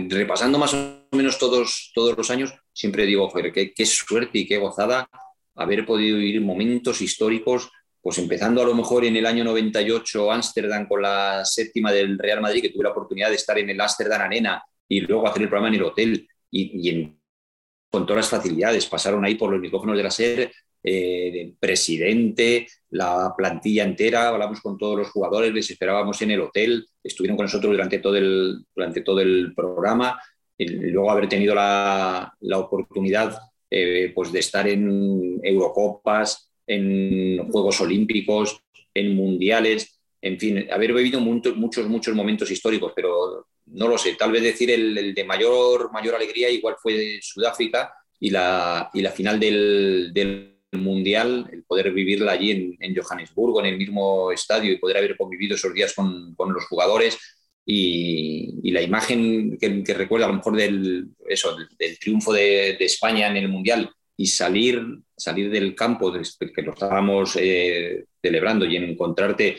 repasando más o menos todos, todos los años, siempre digo, qué, qué, suerte y qué gozada haber podido vivir momentos históricos, pues empezando a lo mejor en el año 98 Ámsterdam con la séptima del Real Madrid, que tuve la oportunidad de estar en el Ámsterdam Arena y luego hacer el programa en el hotel y, con todas las facilidades. Pasaron ahí por los micrófonos de la SER, eh, presidente, la plantilla entera, hablamos con todos los jugadores, les esperábamos en el hotel, estuvieron con nosotros durante todo el, durante todo el programa. Luego haber tenido la, la oportunidad eh, pues de estar en Eurocopas, en Juegos Olímpicos, en Mundiales, en fin, haber vivido muchos, muchos, muchos momentos históricos, pero no lo sé, tal vez decir el, de mayor, mayor alegría igual fue Sudáfrica y la, y la final del, del Mundial, el poder vivirla allí en, en, Johannesburgo, en el mismo estadio y poder haber convivido esos días con, con los jugadores y, y, la imagen que, que recuerda a lo mejor del, eso, del, triunfo de, de, España en el Mundial y salir, salir del campo que lo estábamos eh, celebrando y en encontrarte,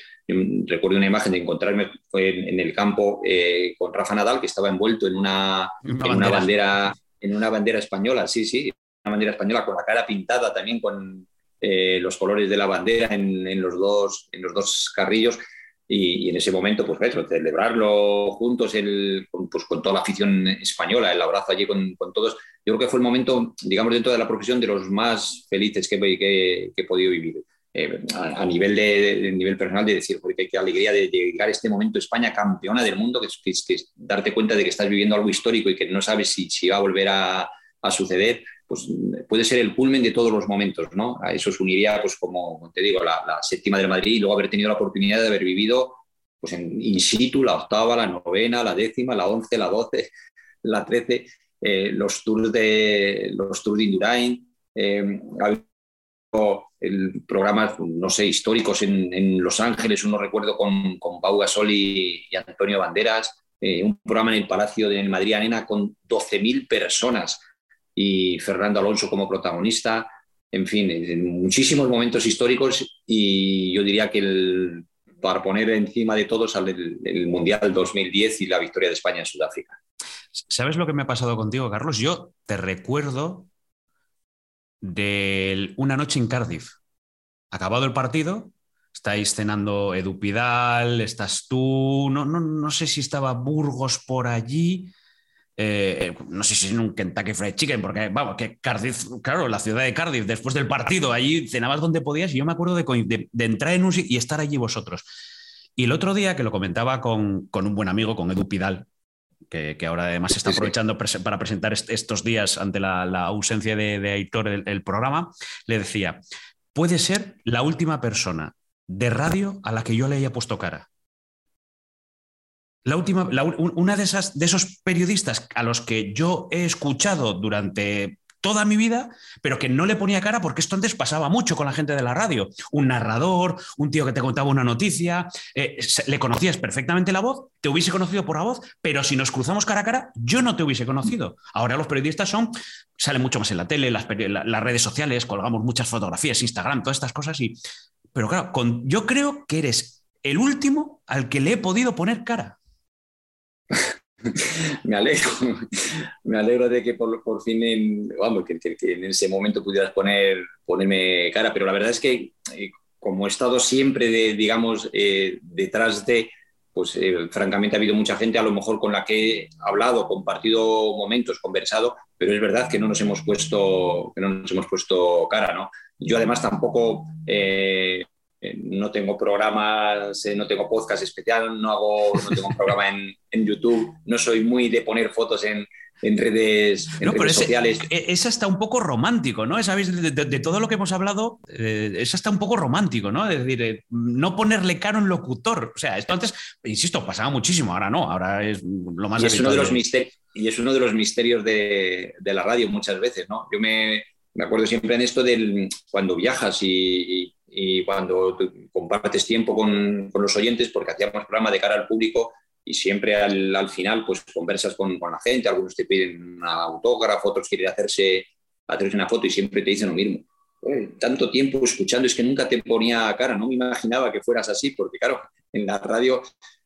recuerdo una imagen de encontrarme en, en el campo eh, con Rafa Nadal que estaba envuelto en una, una, en una bandera en una bandera española, sí, sí, una bandera española con la cara pintada también con eh, los colores de la bandera en, en, los dos, en los dos carrillos. Y, y, en ese momento, pues eso, celebrarlo juntos el, con, pues, con toda la afición española, el abrazo allí con, con, todos, yo creo que fue el momento, digamos, dentro de la profesión de los más felices que, que, que he podido vivir. Eh, a, a, nivel de, de, nivel personal de decir, porque qué alegría de, de, llegar a este momento España campeona del mundo, que que, que darte cuenta de que estás viviendo algo histórico y que no sabes si, si va a volver a, a suceder, pues puede ser el culmen de todos los momentos, ¿no? A eso se uniría, pues como te digo, la, séptima del Madrid y luego haber tenido la oportunidad de haber vivido pues en in situ la octava, la novena, la décima, la once, la doce, la trece, eh, los tours de los tours de Indurain, eh, el programas, no sé, históricos en, Los Ángeles, uno recuerdo con, con Pau Gasol y, y Antonio Banderas, eh, un programa en el Palacio de Madrid Arena con 12.000 personas y Fernando Alonso como protagonista, en fin, en muchísimos momentos históricos y yo diría que para poner encima de todo sale el, el, Mundial 2010 y la victoria de España en Sudáfrica. ¿Sabes lo que me ha pasado contigo, Carlos? Yo te recuerdo de una noche en Cardiff. Acabado el partido, estáis cenando Edu Pidal, estás tú, no, no, no sé si estaba Burgos por allí eh, no sé si en un Kentucky Fried Chicken, porque vamos, que Cardiff, claro, la ciudad de Cardiff, después del partido, allí cenabas donde podías y yo me acuerdo de, de, de entrar en un sitio y estar allí vosotros. Y el otro día que lo comentaba con, con un buen amigo, con Edu Pidal, que, que ahora además se está aprovechando sí, sí. para presentar est estos días ante la, la ausencia de, de Aitor el, el programa, le decía, puede ser la última persona de radio a la que yo le haya puesto cara. La última, la, una de, esas, de esos periodistas a los que yo he escuchado durante toda mi vida, pero que no le ponía cara porque esto antes pasaba mucho con la gente de la radio. Un narrador, un tío que te contaba una noticia, eh, le conocías perfectamente la voz, te hubiese conocido por la voz, pero si nos cruzamos cara a cara, yo no te hubiese conocido. Ahora los periodistas son, salen mucho más en la tele, las, las redes sociales, colgamos muchas fotografías, Instagram, todas estas cosas y... Pero claro, con, yo creo que eres el último al que le he podido poner cara. me alegro, me alegro de que por, por fin, en, vamos, que, en ese momento pudieras poner, ponerme cara, pero la verdad es que eh, como he estado siempre, de, digamos, eh, detrás de, pues eh, francamente ha habido mucha gente a lo mejor con la que he hablado, compartido momentos, conversado, pero es verdad que no nos hemos puesto, que no nos hemos puesto cara, ¿no? Yo además tampoco eh, no tengo programas, eh, no tengo podcast especial, no hago, no tengo un programa en, en, YouTube, no soy muy de poner fotos en, en redes, en no, redes ese, sociales. Es hasta un poco romántico, ¿no? ¿Sabéis? De, de, de, todo lo que hemos hablado, eh, es hasta un poco romántico, ¿no? Es decir, eh, no ponerle caro en locutor. O sea, esto antes, insisto, pasaba muchísimo, ahora no, ahora es lo más y es uno de los misterios Y es uno de los misterios de, de la radio muchas veces, ¿no? Yo me, me acuerdo siempre en esto del cuando viajas y, y y cuando compartes tiempo con, con, los oyentes, porque hacíamos programa de cara al público, y siempre al, final pues conversas con, la gente, algunos te piden un autógrafo, otros quieren hacerse, hacerse una foto y siempre te dicen lo mismo. tanto tiempo escuchando, es que nunca te ponía cara, no me imaginaba que fueras así, porque claro, en la radio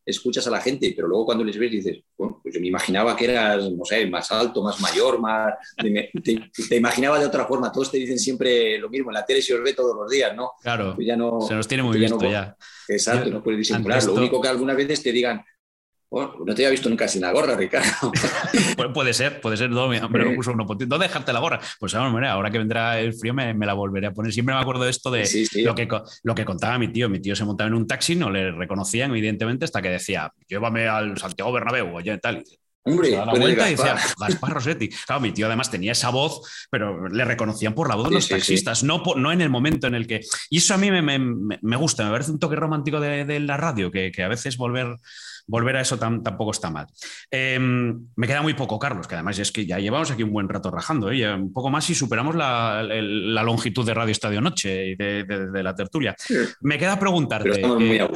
escuchas a la gente, pero luego cuando les ves dices, bueno, pues yo me imaginaba que eras, no sé, más alto, más mayor, más... Te, imaginaba de otra forma, todos te dicen siempre lo mismo, en la tele se os ve todos los días, ¿no? Claro, pues ya no, se nos tiene muy visto ya, Exacto, no puedes disimular. Lo único que algunas veces te digan, no te había visto nunca sin la gorra, Ricardo. puede ser, puede ser. No, me puso uno, no dejarte la gorra. Pues ahora que vendrá el frío me, la volveré a poner. Siempre me acuerdo de esto de Lo, que, lo que contaba mi tío. Mi tío se montaba en un taxi, no le reconocían, evidentemente, hasta que decía, llévame al Santiago Bernabéu o tal. Hombre, la vuelta y decía, Gaspar Rossetti. Claro, mi tío además tenía esa voz, pero le reconocían por la voz de los taxistas, No, no en el momento en el que. Y eso a mí me, me, gusta, me parece un toque romántico de, la radio, que, que, a veces volver volver a eso tampoco está mal. Em, me queda muy poco, Carlos, que además es que ya llevamos aquí un buen rato rajando, ¿eh? un poco más y superamos la, longitud de Radio Estadio Noche y de, la tertulia. Me queda preguntarte. Eh,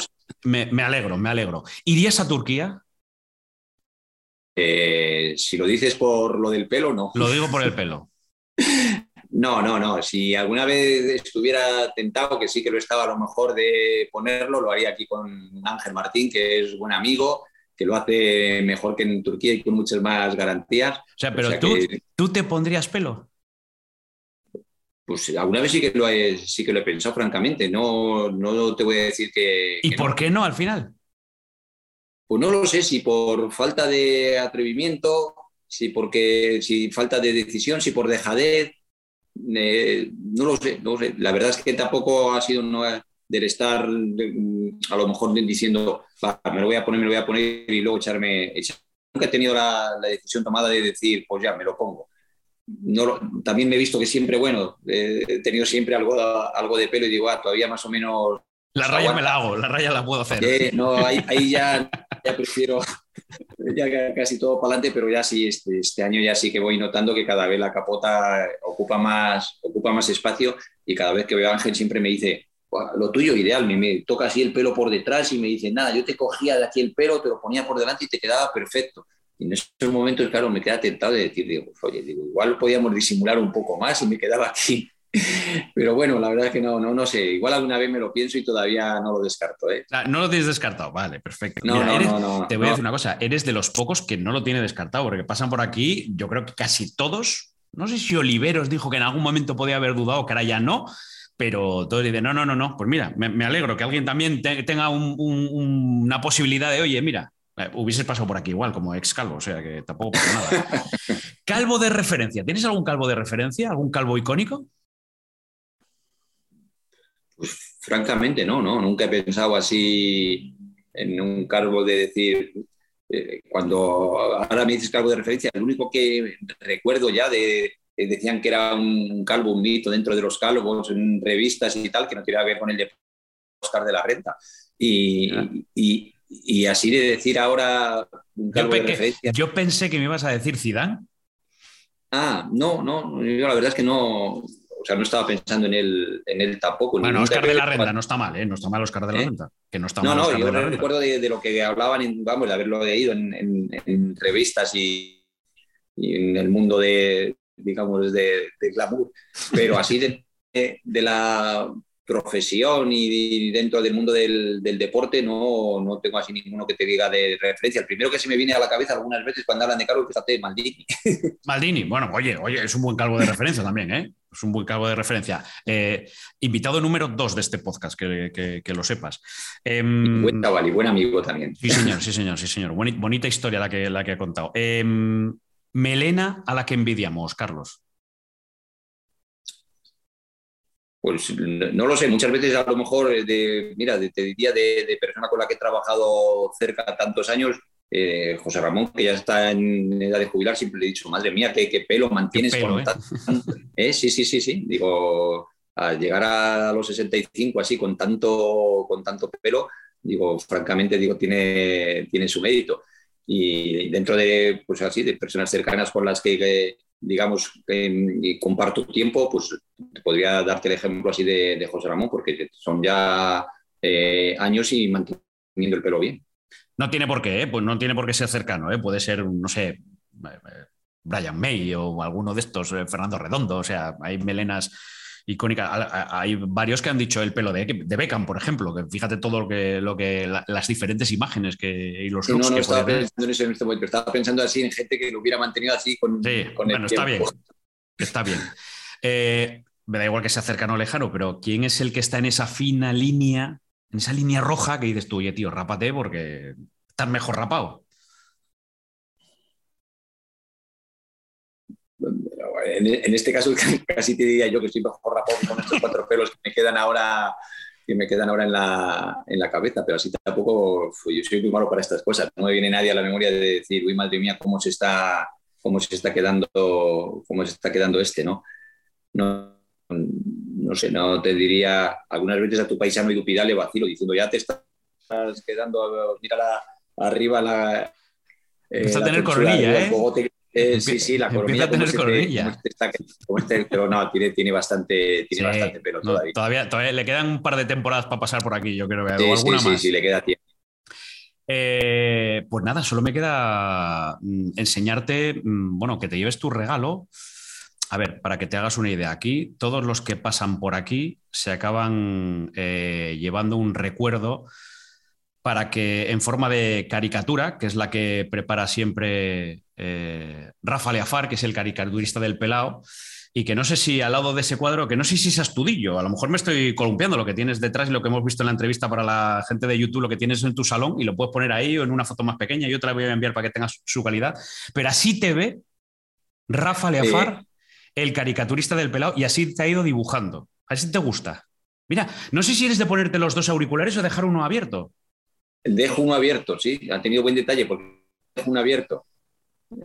me, alegro, me alegro. ¿Irías a Turquía? Eh, si lo dices por lo del pelo, no. Lo digo por el pelo. No, no, no. Si alguna vez estuviera tentado, que sí que lo estaba a lo mejor de ponerlo, lo haría aquí con Ángel Martín, que es buen amigo, que lo hace mejor que en Turquía y con muchas más garantías. O sea, pero tú, tú te pondrías pelo. Pues alguna vez sí que lo he, sí que lo he pensado, francamente. No, no te voy a decir que. ¿Y por qué no al final? Pues no lo sé, si por falta de atrevimiento, si porque si falta de decisión, si por dejadez eh, no lo sé, no sé. La verdad es que tampoco ha sido del estar a lo mejor diciendo, me lo voy a poner, me lo voy a poner y luego echarme. Nunca he tenido la, decisión tomada de decir, pues ya, me lo pongo. No, también me he visto que siempre, bueno, he tenido siempre algo, algo de pelo y digo, ah, todavía más o menos la raya me la hago, la raya la puedo hacer. Eh, no, ahí, ya, ya, prefiero ya casi todo para adelante, pero ya sí, este, este, año ya sí que voy notando que cada vez la capota ocupa más, ocupa más espacio y cada vez que veo a Ángel siempre me dice, lo tuyo ideal, me, me, toca así el pelo por detrás y me dice, nada, yo te cogía de aquí el pelo, te lo ponía por delante y te quedaba perfecto. Y en esos momentos, claro, me queda tentado de decir, digo, oye, digo, igual podíamos disimular un poco más y me quedaba aquí pero bueno, la verdad es que no, no, no sé. Igual alguna vez me lo pienso y todavía no lo descarto. ¿eh? Ah, no lo tienes descartado, vale, perfecto. No, no, no, te voy a decir una cosa, eres de los pocos que no lo tiene descartado, porque pasan por aquí, yo creo que casi todos, no sé si Oliveros dijo que en algún momento podía haber dudado, que ahora ya no, pero todos dicen, no, no, no, no, pues mira, me, alegro que alguien también tenga una posibilidad de, oye, mira, eh, hubieses pasado por aquí igual, como ex calvo, o sea que tampoco pasa nada. calvo de referencia, ¿tienes algún calvo de referencia? ¿Algún calvo icónico? Pues francamente no, no, nunca he pensado así en un cargo de decir, eh, cuando ahora me dices calvo de referencia, el único que recuerdo ya de, decían que era un calvo, un mito dentro de los calvos, en revistas y tal, que no tenía que ver con el de Oscar de la Renta. Y, y, así de decir ahora un calvo de referencia. Yo pensé que me ibas a decir Zidane. Ah, no, no, yo la verdad es que no, o sea, no estaba pensando en él, en él tampoco. Bueno, Oscar de la Renta no está mal, ¿eh? No está mal Oscar de la ¿Eh? Renta. Que no, está no, no, yo recuerdo de, lo que hablaban, vamos, de haberlo leído en, en, revistas y, en el mundo de, digamos, de, de glamour. Pero así de, de la profesión y dentro del mundo del, deporte no, no, tengo así ninguno que te diga de referencia. El primero que se me viene a la cabeza algunas veces cuando hablan de calvo, fíjate, Maldini. Maldini, bueno, oye, oye, es un buen calvo de referencia también, ¿eh? Es un buen calvo de referencia. Eh, invitado número dos de este podcast, que, lo sepas. Em, buen y buen amigo también. Sí, señor, sí, señor, sí, señor. Bonita, historia la que, la que ha contado. Em, melena a la que envidiamos, Carlos. Pues no lo sé, muchas veces a lo mejor, eh, de, mira, te diría de, persona con la que he trabajado cerca tantos años, eh, José Ramón, que ya está en edad de jubilar, siempre le he dicho, madre mía, qué, pelo mantienes con ¿eh? tanto, Sí, sí, sí, sí. Digo, al llegar a los 65 así, con tanto, con tanto pelo, digo, francamente, digo, tiene, tiene su mérito. Y dentro de, pues así, de personas cercanas con las que digamos, y comparto tiempo, pues podría darte el ejemplo así de, José Ramón, porque son ya eh, años y manteniendo el pelo bien. No tiene por qué, ¿eh? pues no tiene por qué ser cercano, ¿eh? puede ser, no sé, Brian May o alguno de estos, Fernando Redondo, o sea, hay melenas icónica. Hay varios que han dicho el pelo de, de Beckham, por ejemplo, que fíjate todo lo que, lo que las diferentes imágenes que, y los looks no, no, estaba pensando en eso en este momento, estaba pensando así en gente que lo hubiera mantenido así con, sí, bueno, está bien, está bien. Eh, me da igual que sea cercano o lejano, pero ¿quién es el que está en esa fina línea, en esa línea roja que dices tú, oye, tío, rápate porque estás mejor rapado? En, este caso casi te diría yo que estoy mejor rapado con estos cuatro pelos que me quedan ahora que me quedan ahora en la, en la cabeza, pero así tampoco yo soy muy malo para estas cosas. No me viene nadie a la memoria de decir, uy, madre mía, cómo se está, cómo se está quedando, cómo se está quedando este, ¿no? No, no sé, no te diría, algunas veces a tu paisano y tu pida le vacilo diciendo, ya te estás quedando, mira la, arriba la... Eh, a tener coronilla, ¿eh? Eh, sí, sí, la coronilla. Empieza a tener coronilla. Este, pero no, tiene, tiene bastante, tiene bastante pelo todavía. todavía. le quedan un par de temporadas para pasar por aquí, yo creo que sí, alguna sí, más. Sí, sí, le queda tiempo. Eh, pues nada, solo me queda mm, enseñarte, mm, bueno, que te lleves tu regalo. A ver, para que te hagas una idea, aquí todos los que pasan por aquí se acaban eh, llevando un recuerdo para que en forma de caricatura, que es la que prepara siempre eh, Rafa Leafar, que es el caricaturista del pelao, y que no sé si al lado de ese cuadro, que no sé si es Astudillo, a lo mejor me estoy columpiando lo que tienes detrás y lo que hemos visto en la entrevista para la gente de YouTube, lo que tienes en tu salón y lo puedes poner ahí o en una foto más pequeña, yo te la voy a enviar para que tengas su calidad, pero así te ve Rafa Leafar, el caricaturista del pelao, y así te ha ido dibujando, así te gusta. Mira, no sé si eres de ponerte los dos auriculares o dejar uno abierto. Dejo uno abierto, sí. Ha tenido buen detalle porque dejo uno abierto.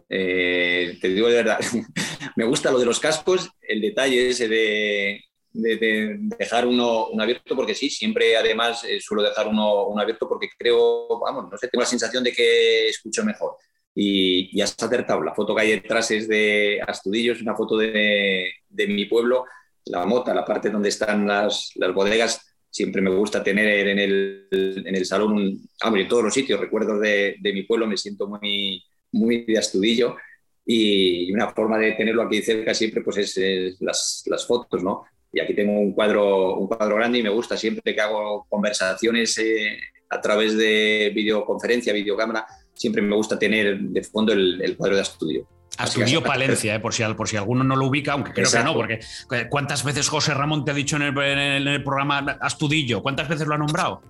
Eh, te digo de verdad, me gusta lo de los cascos, el detalle ese de, dejar uno, abierto, porque sí, siempre además eh, suelo dejar uno, abierto porque creo, vamos, no sé, tengo la sensación de que escucho mejor. Y ya está acertado. La foto que hay detrás es de Astudillo, es una foto de, mi pueblo, la mota, la parte donde están las, las bodegas siempre me gusta tener en el, en el salón, hombre, en todos los sitios, recuerdos de, de, mi pueblo, me siento muy, muy de astudillo y una forma de tenerlo aquí cerca siempre pues es, las, las, fotos, ¿no? Y aquí tengo un cuadro, un cuadro grande y me gusta siempre que hago conversaciones eh, a través de videoconferencia, videocámara, siempre me gusta tener de fondo el, el cuadro de estudio. Astudillo Palencia, eh, por, si, por si alguno no lo ubica, aunque creo que no, porque eh, ¿cuántas veces José Ramón te ha dicho en el, programa Astudillo? ¿Cuántas veces lo ha nombrado?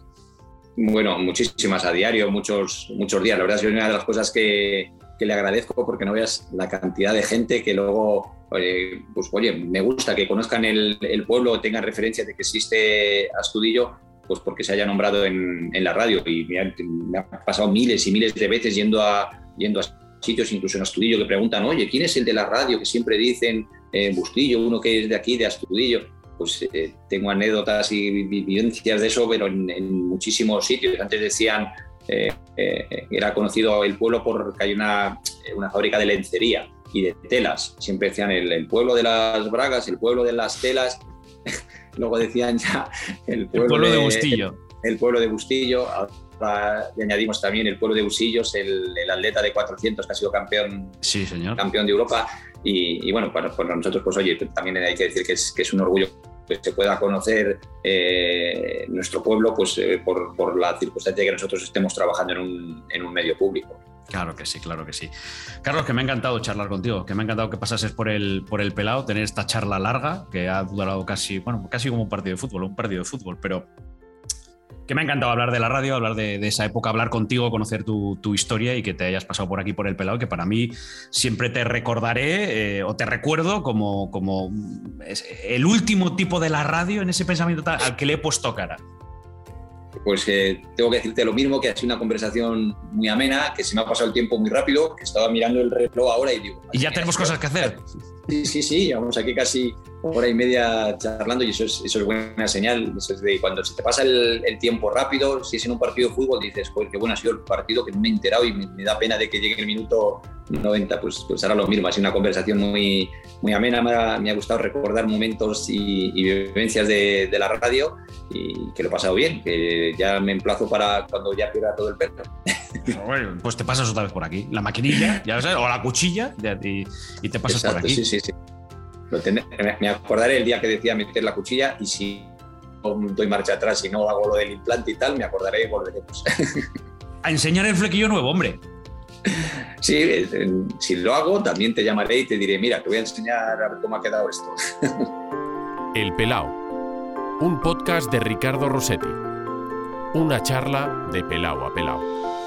Bueno, muchísimas a diario, muchos, muchos días. La verdad es que una de las cosas que, le agradezco porque no veas la cantidad de gente que luego, pues oye, me gusta que conozcan el, pueblo, tengan referencia de que existe Astudillo, pues porque se haya nombrado en, la radio. Y me ha, pasado miles y miles de veces yendo a, yendo a sitios, incluso en Astudillo, que preguntan, oye, ¿quién es el de la radio que siempre dicen en Bustillo, uno que es de aquí, de Astudillo? Pues eh, tengo anécdotas y vivencias de eso, pero en, muchísimos sitios. Antes decían, eh, eh, era conocido el pueblo porque hay una, una, fábrica de lencería y de telas. Siempre decían el, pueblo de las bragas, el pueblo de las telas. Luego decían ya el pueblo, de, Bustillo. El, pueblo de Bustillo le añadimos también el pueblo de Usillos, el, atleta de 400 que ha sido campeón, sí, señor. campeón de Europa. Y, bueno, para, nosotros, pues oye, también hay que decir que es, que es un orgullo que se pueda conocer eh, nuestro pueblo pues, eh, por, por, la circunstancia de que nosotros estemos trabajando en un, en un, medio público. Claro que sí, claro que sí. Carlos, que me ha encantado charlar contigo, que me ha encantado que pasases por el, por el pelado, tener esta charla larga, que ha durado casi, bueno, casi como un partido de fútbol, un partido de fútbol, pero que me ha encantado hablar de la radio, hablar de, esa época, hablar contigo, conocer tu, historia y que te hayas pasado por aquí por el pelado, que para mí siempre te recordaré eh, o te recuerdo como, como el último tipo de la radio en ese pensamiento al que le he puesto cara. Pues eh, tengo que decirte lo mismo, que ha sido una conversación muy amena, que se me ha pasado el tiempo muy rápido, que estaba mirando el reloj ahora y digo... Y ya tenemos cosas que hacer. Sí, sí, sí, llevamos aquí casi hora y media charlando y eso es, eso es buena señal. Es de cuando se te pasa el, tiempo rápido, si es en un partido de fútbol, dices, joder, qué bueno ha sido el partido, que no me he enterado y me, da pena de que llegue el minuto 90. Pues, pues ahora lo mismo, ha sido una conversación muy, muy amena, me ha, gustado recordar momentos y, vivencias de, de, la radio y que lo he pasado bien, que ya me emplazo para cuando ya pierda todo el perro. pues te pasas otra vez por aquí. La maquinilla, ya sabes, o la cuchilla, y, y te pasas por aquí. Sí, sí, sí. Me acordaré el día que decía meter la cuchilla y si doy marcha atrás y no hago lo del implante y tal, me acordaré y volveremos. A enseñar el flequillo nuevo, hombre. Sí, eh, si lo hago, también te llamaré y te diré, mira, te voy a enseñar a ver cómo ha quedado esto. El Pelao, un podcast de Ricardo Rossetti. Una charla de pelao a pelao.